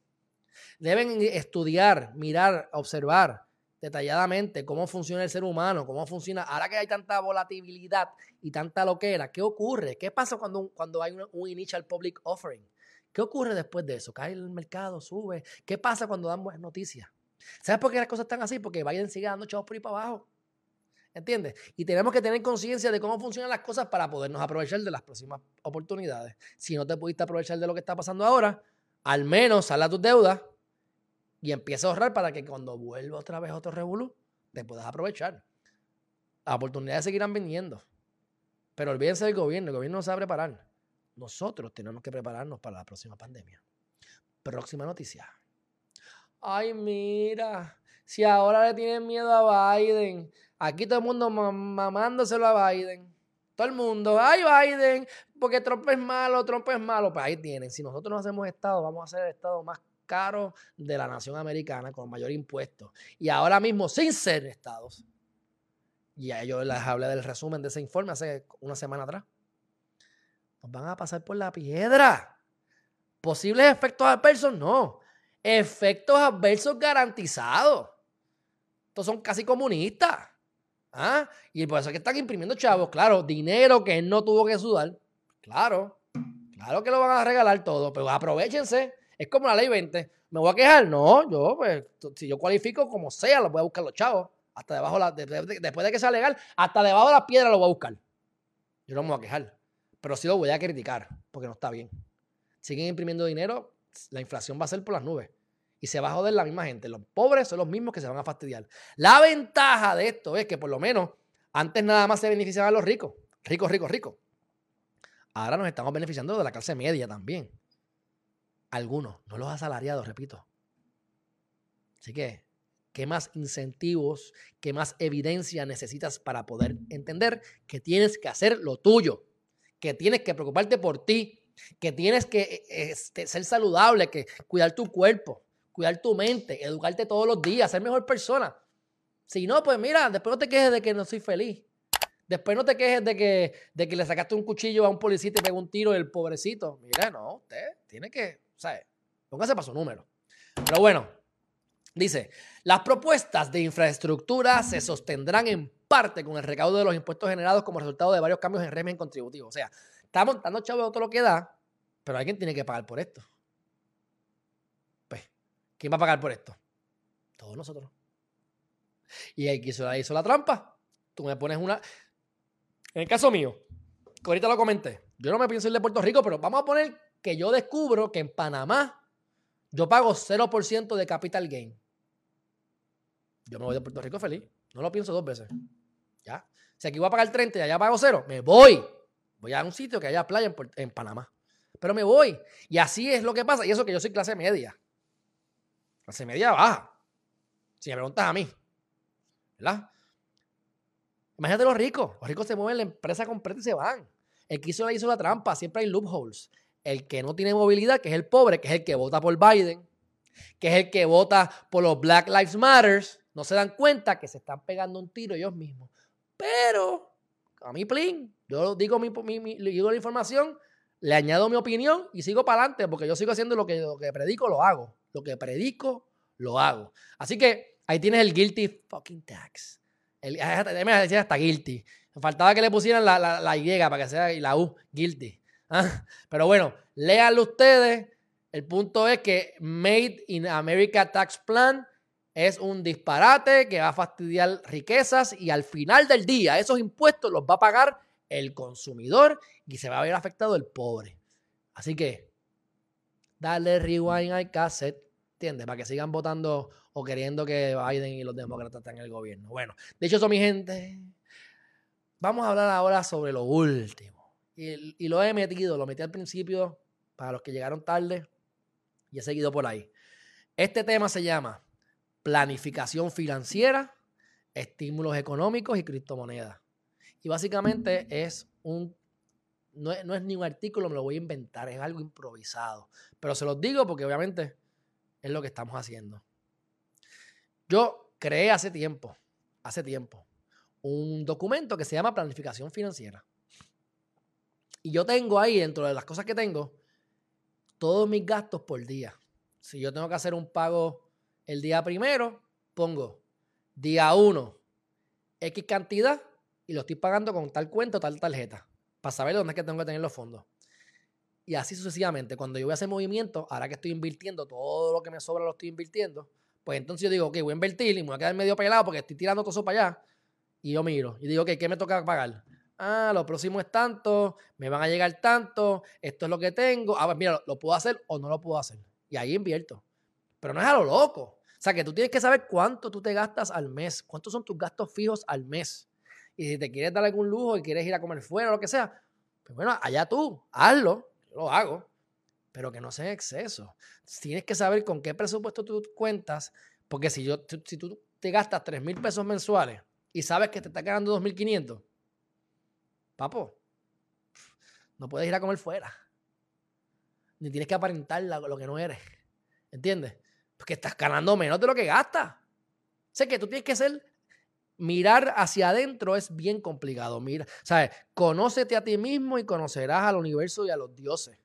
Deben estudiar, mirar, observar detalladamente cómo funciona el ser humano, cómo funciona. Ahora que hay tanta volatilidad y tanta loquera, ¿qué ocurre? ¿Qué pasa cuando, cuando hay un, initial public offering? ¿Qué ocurre después de eso? ¿Cae el mercado? ¿Sube? ¿Qué pasa cuando dan buenas noticias? ¿Sabes por qué las cosas están así? Porque Biden sigue dando chavos por ahí para abajo. ¿Entiendes? Y tenemos que tener conciencia de cómo funcionan las cosas para podernos aprovechar de las próximas oportunidades. Si no te pudiste aprovechar de lo que está pasando ahora, al menos sal a tus deudas y empieza a ahorrar para que cuando vuelva otra vez otro revolú, te puedas aprovechar. Las oportunidades seguirán viniendo. Pero olvídense del gobierno, el gobierno no sabe preparar. Nosotros tenemos que prepararnos para la próxima pandemia. Próxima noticia. Ay, mira, si ahora le tienen miedo a Biden, aquí todo el mundo mamándoselo a Biden. Todo el mundo, ay Biden, porque Trump es malo, Trump es malo. Pues ahí tienen. Si nosotros no hacemos Estado, vamos a ser el Estado más caro de la nación americana con mayor impuesto. Y ahora mismo sin ser Estados. Y a ellos les hablé del resumen de ese informe hace una semana atrás. Nos van a pasar por la piedra. Posibles efectos adversos, no. Efectos adversos garantizados. Estos son casi comunistas. ¿Ah? Y por eso es que están imprimiendo chavos. Claro, dinero que él no tuvo que sudar. Claro. Claro que lo van a regalar todo. Pero aprovechense. Es como la ley 20. ¿Me voy a quejar? No, yo, pues, si yo cualifico como sea, lo voy a buscar los chavos. Hasta debajo, la, después de que sea legal, hasta debajo de la piedra lo voy a buscar. Yo no me voy a quejar. Pero sí lo voy a criticar, porque no está bien. Siguen imprimiendo dinero, la inflación va a ser por las nubes. Y se va a joder la misma gente. Los pobres son los mismos que se van a fastidiar. La ventaja de esto es que por lo menos antes nada más se beneficiaban los ricos. Ricos, ricos, ricos. Ahora nos estamos beneficiando de la clase media también. Algunos, no los asalariados, repito. Así que, ¿qué más incentivos, qué más evidencia necesitas para poder entender que tienes que hacer lo tuyo? Que tienes que preocuparte por ti, que tienes que este, ser saludable, que cuidar tu cuerpo, cuidar tu mente, educarte todos los días, ser mejor persona. Si no, pues mira, después no te quejes de que no soy feliz. Después no te quejes de que, de que le sacaste un cuchillo a un policía y te pegó un tiro el pobrecito. Mira, no, usted tiene que, sea, póngase para su número. Pero bueno, dice, las propuestas de infraestructura se sostendrán en parte con el recaudo de los impuestos generados como resultado de varios cambios en régimen contributivo. O sea, estamos dando chavos todo lo que da, pero alguien tiene que pagar por esto. ¿Quién va a pagar por esto? Todos nosotros. Y ahí hizo, hizo la trampa. Tú me pones una. En el caso mío, que ahorita lo comenté, yo no me pienso ir de Puerto Rico, pero vamos a poner que yo descubro que en Panamá yo pago 0% de capital gain. Yo me voy de Puerto Rico feliz. No lo pienso dos veces. ¿Ya? Si aquí voy a pagar 30 y allá pago cero, me voy. Voy a un sitio que haya playa en, en Panamá. Pero me voy. Y así es lo que pasa. Y eso que yo soy clase media. Clase media baja. Si me preguntas a mí. ¿Verdad? Imagínate los ricos. Los ricos se mueven la empresa completa y se van. El que hizo la hizo la trampa. Siempre hay loopholes. El que no tiene movilidad, que es el pobre, que es el que vota por Biden, que es el que vota por los Black Lives Matters, no se dan cuenta que se están pegando un tiro ellos mismos. Pero, a mí, plin, yo digo, mi, digo la información, le añado mi opinión y sigo para adelante, porque yo sigo haciendo lo que, predico, lo hago. Lo que predico, lo hago. Así que ahí tienes el guilty fucking tax. El, me decía hasta guilty. Faltaba que le pusieran la, la, Y para que sea la U, guilty. [laughs] ¿Ah? Pero bueno, léanlo ustedes. El punto es que Made in America Tax Plan es un disparate que va a fastidiar riquezas y al final del día esos impuestos los va a pagar el consumidor y se va a ver afectado el pobre. Así que, dale rewind al cassette ¿Entiendes? Para que sigan votando o queriendo que Biden y los demócratas estén en el gobierno. Bueno, dicho eso, mi gente, vamos a hablar ahora sobre lo último. Y, lo he metido, lo metí al principio para los que llegaron tarde y he seguido por ahí. Este tema se llama planificación financiera, estímulos económicos y criptomonedas. Y básicamente es un no es, no es, ni un artículo, me lo voy a inventar, es algo improvisado. Pero se los digo porque obviamente es lo que estamos haciendo. Yo creé hace tiempo, hace tiempo, un documento que se llama planificación financiera. Y yo tengo ahí, dentro de las cosas que tengo, todos mis gastos por día. Si yo tengo que hacer un pago el día primero, pongo día uno, X cantidad y lo estoy pagando con tal cuenta o tal tarjeta para saber dónde es que tengo que tener los fondos. Y así sucesivamente. Cuando yo voy a hacer movimiento, ahora que estoy invirtiendo, todo lo que me sobra lo estoy invirtiendo, pues entonces yo digo, ok, voy a invertir y me voy a quedar medio pelado porque estoy tirando todo eso para allá. Y yo miro y digo, ok, ¿qué me toca pagar? Ah, lo próximo es tanto, me van a llegar tanto, esto es lo que tengo. Ah, pues mira, lo puedo hacer o no lo puedo hacer. Y ahí invierto. Pero no es a lo loco. O sea, que tú tienes que saber cuánto tú te gastas al mes, cuántos son tus gastos fijos al mes. Y si te quieres dar algún lujo y quieres ir a comer fuera o lo que sea, pues bueno, allá tú, hazlo, yo lo hago, pero que no sea en exceso. Tienes que saber con qué presupuesto tú cuentas, porque si, yo, si tú te gastas 3 mil pesos mensuales y sabes que te está quedando 2.500, papo, no puedes ir a comer fuera. Ni tienes que aparentar lo que no eres. ¿Entiendes? Porque estás ganando menos de lo que gastas. Sé que tú tienes que ser mirar hacia adentro es bien complicado. Mira, ¿sabes? Conócete a ti mismo y conocerás al universo y a los dioses.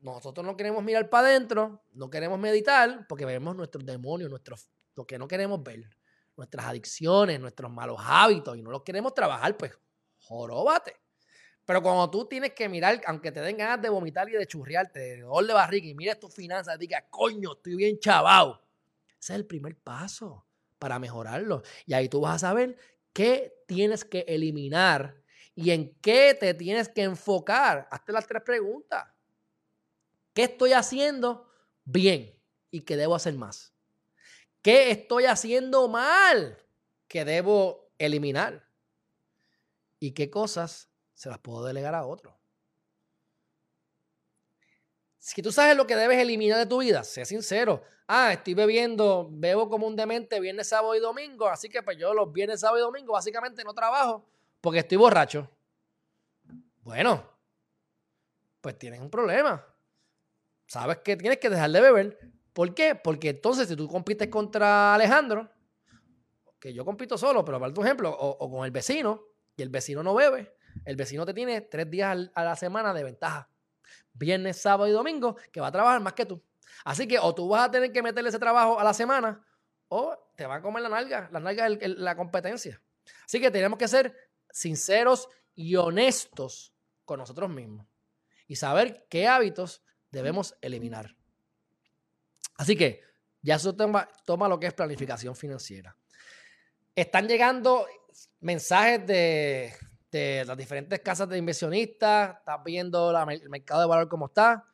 Nosotros no queremos mirar para adentro, no queremos meditar porque vemos nuestros demonios, nuestros, lo que no queremos ver, nuestras adicciones, nuestros malos hábitos y no los queremos trabajar, pues joróbate. Pero cuando tú tienes que mirar, aunque te den ganas de vomitar y de churriarte, de dolor de barriga y mires tus finanzas y digas, coño, estoy bien chavado. Ese es el primer paso para mejorarlo. Y ahí tú vas a saber qué tienes que eliminar y en qué te tienes que enfocar. Hazte las tres preguntas. ¿Qué estoy haciendo bien y qué debo hacer más? ¿Qué estoy haciendo mal que debo eliminar? ¿Y qué cosas se las puedo delegar a otro? Si tú sabes lo que debes eliminar de tu vida, sé sincero ah, estoy bebiendo, bebo como demente viernes, sábado y domingo, así que pues yo los viernes, sábado y domingo básicamente no trabajo porque estoy borracho. Bueno, pues tienes un problema. Sabes que tienes que dejar de beber. ¿Por qué? Porque entonces si tú compites contra Alejandro, que yo compito solo, pero para tu ejemplo, o, con el vecino, y el vecino no bebe, el vecino te tiene tres días a la semana de ventaja. Viernes, sábado y domingo, que va a trabajar más que tú. Así que o tú vas a tener que meterle ese trabajo a la semana o te va a comer la nalga, la nalga es la competencia. Así que tenemos que ser sinceros y honestos con nosotros mismos y saber qué hábitos debemos eliminar. Así que ya eso toma, lo que es planificación financiera. Están llegando mensajes de, de las diferentes casas de inversionistas, estás viendo el mercado de valor como está,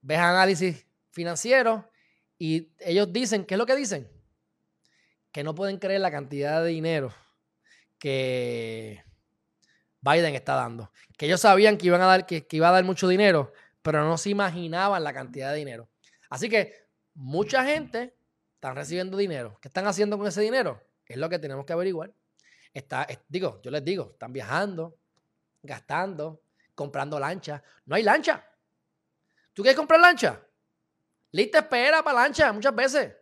ves análisis financieros y ellos dicen, ¿qué es lo que dicen? Que no pueden creer la cantidad de dinero que Biden está dando. Que ellos sabían que, iban a dar, que, iba a dar mucho dinero, pero no se imaginaban la cantidad de dinero. Así que mucha gente está recibiendo dinero. ¿Qué están haciendo con ese dinero? Es lo que tenemos que averiguar. Está, digo, yo les digo, están viajando, gastando, comprando lancha. No hay lancha. ¿Tú quieres comprar lancha? Lista espera para lancha muchas veces.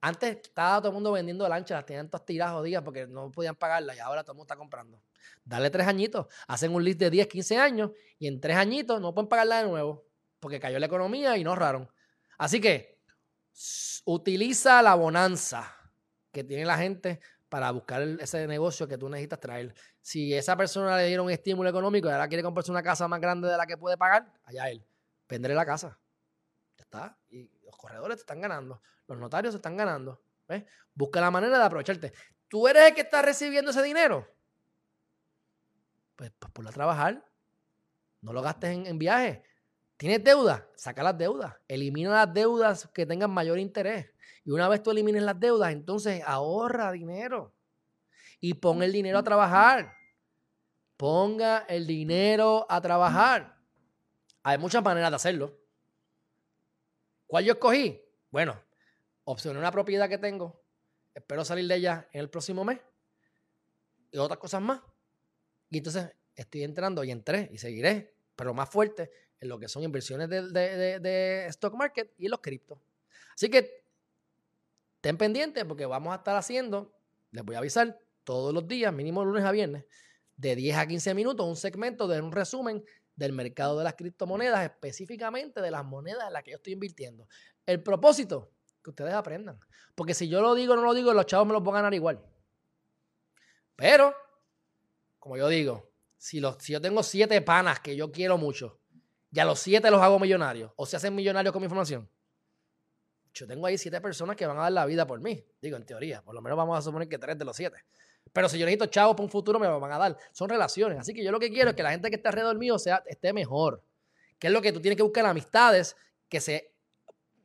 Antes estaba todo el mundo vendiendo lanchas, las tenían todas tiradas jodidas porque no podían pagarlas y ahora todo el mundo está comprando. Dale tres añitos, hacen un list de 10, 15 años y en tres añitos no pueden pagarla de nuevo porque cayó la economía y no ahorraron. Así que utiliza la bonanza que tiene la gente para buscar ese negocio que tú necesitas traer. Si esa persona le dieron un estímulo económico y ahora quiere comprarse una casa más grande de la que puede pagar, allá él. Vendré la casa. Y los corredores te están ganando, los notarios se están ganando. Busca la manera de aprovecharte. ¿Tú eres el que está recibiendo ese dinero? Pues, pues ponlo a trabajar. No lo gastes en, en viajes. ¿Tienes deuda? Saca las deudas. Elimina las deudas que tengan mayor interés. Y una vez tú elimines las deudas, entonces ahorra dinero. Y pon el dinero a trabajar. Ponga el dinero a trabajar. Hay muchas maneras de hacerlo. ¿Cuál yo escogí? Bueno, opcioné una propiedad que tengo. Espero salir de ella en el próximo mes. Y otras cosas más. Y entonces estoy entrando y entré y seguiré, pero más fuerte en lo que son inversiones de, stock market y los criptos. Así que estén pendientes porque vamos a estar haciendo, les voy a avisar, todos los días, mínimo lunes a viernes, de 10 a 15 minutos, un segmento de un resumen del mercado de las criptomonedas, específicamente de las monedas en las que yo estoy invirtiendo. El propósito, que ustedes aprendan. Porque si yo lo digo o no lo digo, los chavos me los van a ganar igual. Pero, como yo digo, si, si yo tengo siete panas que yo quiero mucho, ya los siete los hago millonarios, o se hacen millonarios con mi información. Yo tengo ahí siete personas que van a dar la vida por mí. Digo, en teoría, por lo menos vamos a suponer que tres de los siete. Pero si yo para un futuro, me lo van a dar. Son relaciones. Así que yo lo que quiero es que la gente que esté alrededor mío sea, esté mejor. ¿Qué es lo que tú tienes que buscar? Amistades que se,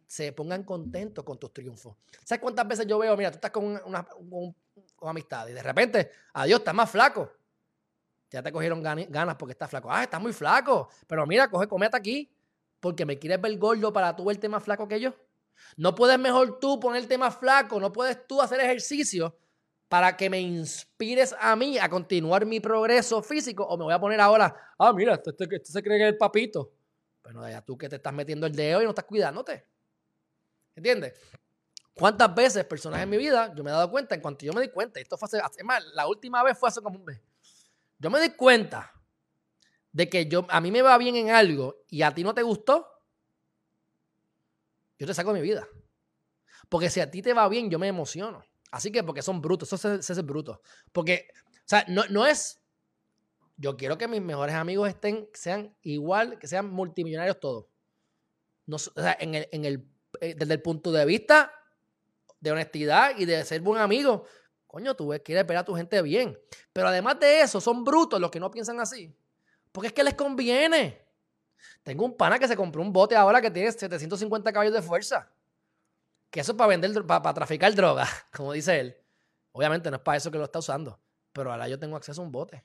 se pongan contentos con tus triunfos. ¿Sabes cuántas veces yo veo? Mira, tú estás con, con amistades. Y de repente, adiós, estás más flaco. Ya te cogieron ganas porque estás flaco. Ah, estás muy flaco. Pero mira, coge, cometa aquí. Porque me quieres ver gordo para tú verte más flaco que yo. No puedes mejor tú ponerte más flaco. No puedes tú hacer ejercicio para que me inspires a mí a continuar mi progreso físico. O me voy a poner ahora, ah, mira, este, este, este se cree que es el papito. Bueno, ya tú que te estás metiendo el dedo y no estás cuidándote. ¿Entiendes? ¿Cuántas veces, personas en mi vida, yo me he dado cuenta, en cuanto yo me di cuenta, esto fue hace, hace más, la última vez fue hace como un mes. Yo me di cuenta de que yo, a mí me va bien en algo y a ti no te gustó, yo te saco de mi vida. Porque si a ti te va bien, yo me emociono. Así que porque son brutos, eso es, es bruto. Porque, o sea, no, no es, yo quiero que mis mejores amigos estén, sean igual, que sean multimillonarios todos. No, o sea, en el, en el, eh, desde el punto de vista de honestidad y de ser buen amigo, coño, tú quieres ver a tu gente bien. Pero además de eso, son brutos los que no piensan así. Porque es que les conviene. Tengo un pana que se compró un bote ahora que tiene 750 caballos de fuerza. Que eso es para vender, para, traficar droga, [laughs] como dice él. Obviamente no es para eso que lo está usando. Pero ahora yo tengo acceso a un bote.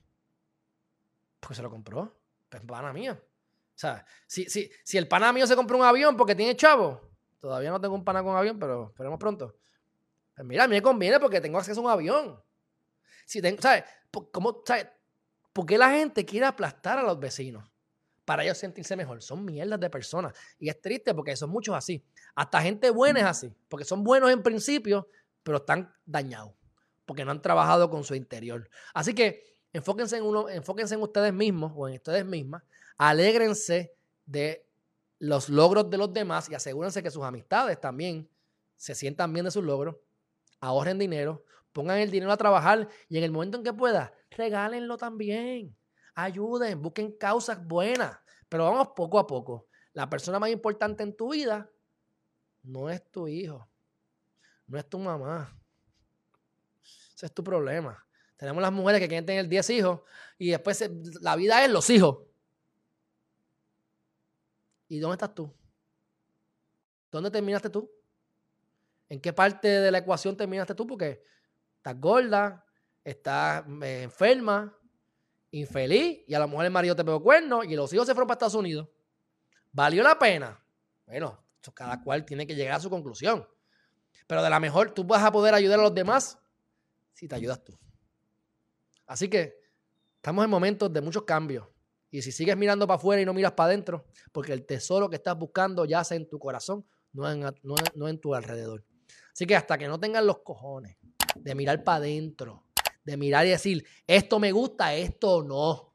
Porque se lo compró. Pues pana mío. O sea, si, si, si el pana mío se compró un avión porque tiene chavo, todavía no tengo un pana con avión, pero esperemos pronto. Pues mira, a mí me conviene porque tengo acceso a un avión. Si tengo, ¿sabes? ¿Cómo, ¿sabes? ¿Por qué la gente quiere aplastar a los vecinos? Para ellos sentirse mejor. Son mierdas de personas. Y es triste porque son muchos así. Hasta gente buena es así. Porque son buenos en principio, pero están dañados. Porque no han trabajado con su interior. Así que enfóquense en, uno, enfóquense en ustedes mismos o en ustedes mismas. Alégrense de los logros de los demás y asegúrense que sus amistades también se sientan bien de sus logros ahorren dinero, pongan el dinero a trabajar y en el momento en que pueda, regálenlo también. Ayuden, busquen causas buenas, pero vamos poco a poco. La persona más importante en tu vida no es tu hijo, no es tu mamá. Ese es tu problema. Tenemos las mujeres que quieren tener 10 hijos y después la vida es los hijos. ¿Y dónde estás tú? ¿Dónde terminaste tú? ¿En qué parte de la ecuación terminaste tú? Porque estás gorda, estás eh, enferma, infeliz, y a lo mejor el marido te pegó cuernos y los hijos se fueron para Estados Unidos. ¿Valió la pena? Bueno, cada cual tiene que llegar a su conclusión. Pero de la mejor, tú vas a poder ayudar a los demás si te ayudas tú. Así que estamos en momentos de muchos cambios. Y si sigues mirando para afuera y no miras para adentro, porque el tesoro que estás buscando yace en tu corazón, no no en tu alrededor. Así que hasta que no tengan los cojones de mirar para adentro, de mirar y decir, esto me gusta, esto no,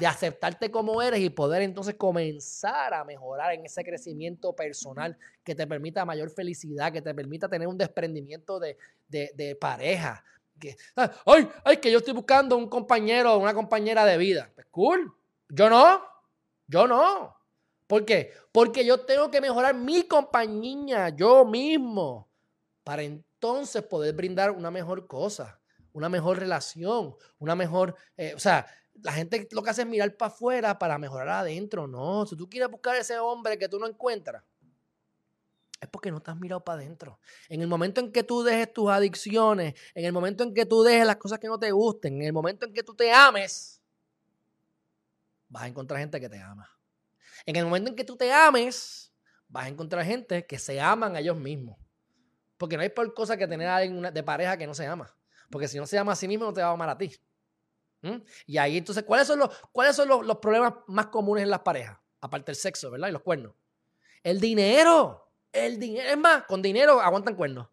de aceptarte como eres y poder entonces comenzar a mejorar en ese crecimiento personal que te permita mayor felicidad, que te permita tener un desprendimiento de, de, pareja. Que, ah, ay, ay, que yo estoy buscando un compañero o una compañera de vida. Pues cool. Yo no. Yo no. ¿Por qué? Porque yo tengo que mejorar mi compañía, yo mismo para entonces poder brindar una mejor cosa, una mejor relación, una mejor, eh, o sea, la gente lo que hace es mirar para afuera para mejorar adentro. No, si tú quieres buscar ese hombre que tú no encuentras, es porque no te has mirado para adentro. En el momento en que tú dejes tus adicciones, en el momento en que tú dejes las cosas que no te gusten, en el momento en que tú te ames, vas a encontrar gente que te ama. En el momento en que tú te ames, vas a encontrar gente que se aman a ellos mismos. Porque no hay por cosa que tener a alguien de pareja que no se ama. Porque si no se ama a sí mismo, no te va a amar a ti. ¿Mm? Y ahí entonces, ¿cuáles son, los, ¿cuáles son los, problemas más comunes en las parejas? Aparte del sexo, ¿verdad? Y los cuernos. El dinero. El dinero. Es más, con dinero aguantan cuernos.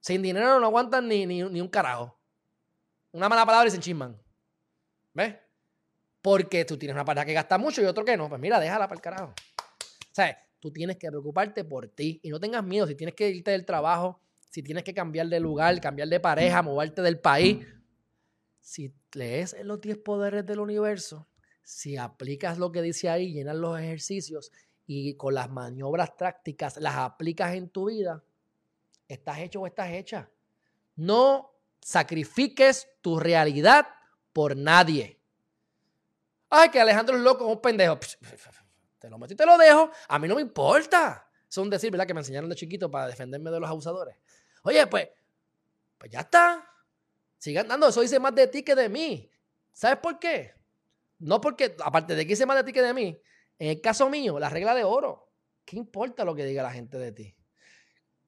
Sin dinero no aguantan ni, ni, un carajo. Una mala palabra y se enchisman. ¿Ves? Porque tú tienes una pareja que gasta mucho y otro que no. Pues mira, déjala para el carajo. O sea, tú tienes que preocuparte por ti y no tengas miedo. Si tienes que irte del trabajo, si tienes que cambiar de lugar, cambiar de pareja, moverte del país, si lees los 10 poderes del universo, si aplicas lo que dice ahí, llenas los ejercicios y con las maniobras prácticas las aplicas en tu vida, estás hecho o estás hecha. No sacrifiques tu realidad por nadie. Ay, que Alejandro es loco, un pendejo. Te lo meto y te lo dejo. A mí no me importa. Es un decir, ¿verdad? Que me enseñaron de chiquito para defenderme de los abusadores. Oye, pues, pues ya está. Sigan dando, eso dice más de ti que de mí. ¿Sabes por qué? No porque, aparte de que dice más de ti que de mí, en el caso mío, la regla de oro, ¿qué importa lo que diga la gente de ti?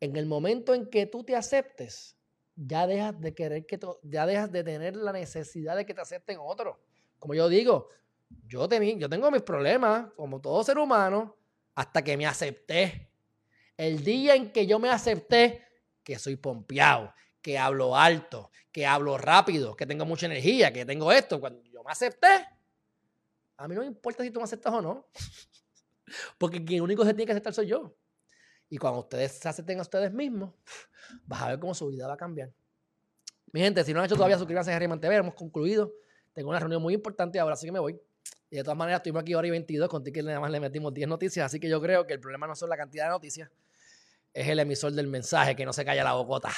En el momento en que tú te aceptes, ya dejas de querer que ya dejas de tener la necesidad de que te acepten otros. Como yo digo, yo, yo tengo mis problemas, como todo ser humano, hasta que me acepté. El día en que yo me acepté, que soy pompeado, que hablo alto, que hablo rápido, que tengo mucha energía, que tengo esto, cuando yo me acepté, a mí no me importa si tú me aceptas o no. [laughs] Porque quien único se tiene que aceptar soy yo. Y cuando ustedes se acepten a ustedes mismos, [laughs] vas a ver cómo su vida va a cambiar. Mi gente, si no han hecho todavía, suscríbanse a Harry TV. Hemos concluido. Tengo una reunión muy importante ahora, así que me voy. Y de todas maneras, estuvimos aquí hora y 22. Contigo que nada más le metimos 10 noticias. Así que yo creo que el problema no son la cantidad de noticias, es el emisor del mensaje que no se calla la bocota.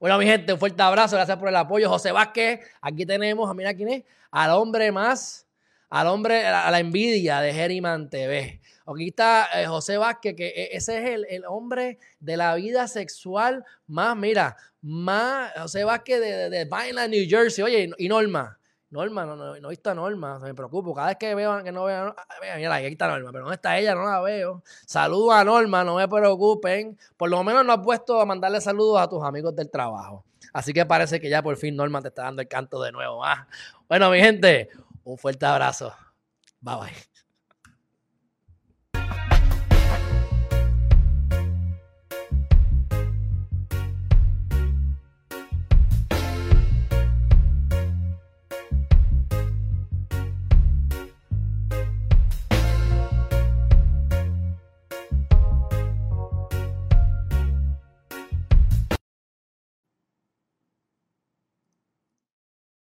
Bueno, mi gente, un fuerte abrazo. Gracias por el apoyo. José Vázquez, aquí tenemos, mira quién es, al hombre más, al hombre, a la envidia de Geriman TV. Aquí está eh, José Vázquez, que e, ese es el, hombre de la vida sexual más, mira, más, José Vázquez de, de, de New Jersey. Oye, y Norma. Norma, no, no, no he visto a Norma, me preocupo. Cada vez que veo que no veo, mira, aquí está Norma, pero ¿dónde está ella? No la veo. Saludos a Norma, no me preocupen. Por lo menos no has puesto a mandarle saludos a tus amigos del trabajo. Así que parece que ya por fin Norma te está dando el canto de nuevo. ¿ah? Bueno, mi gente, un fuerte abrazo. Bye bye.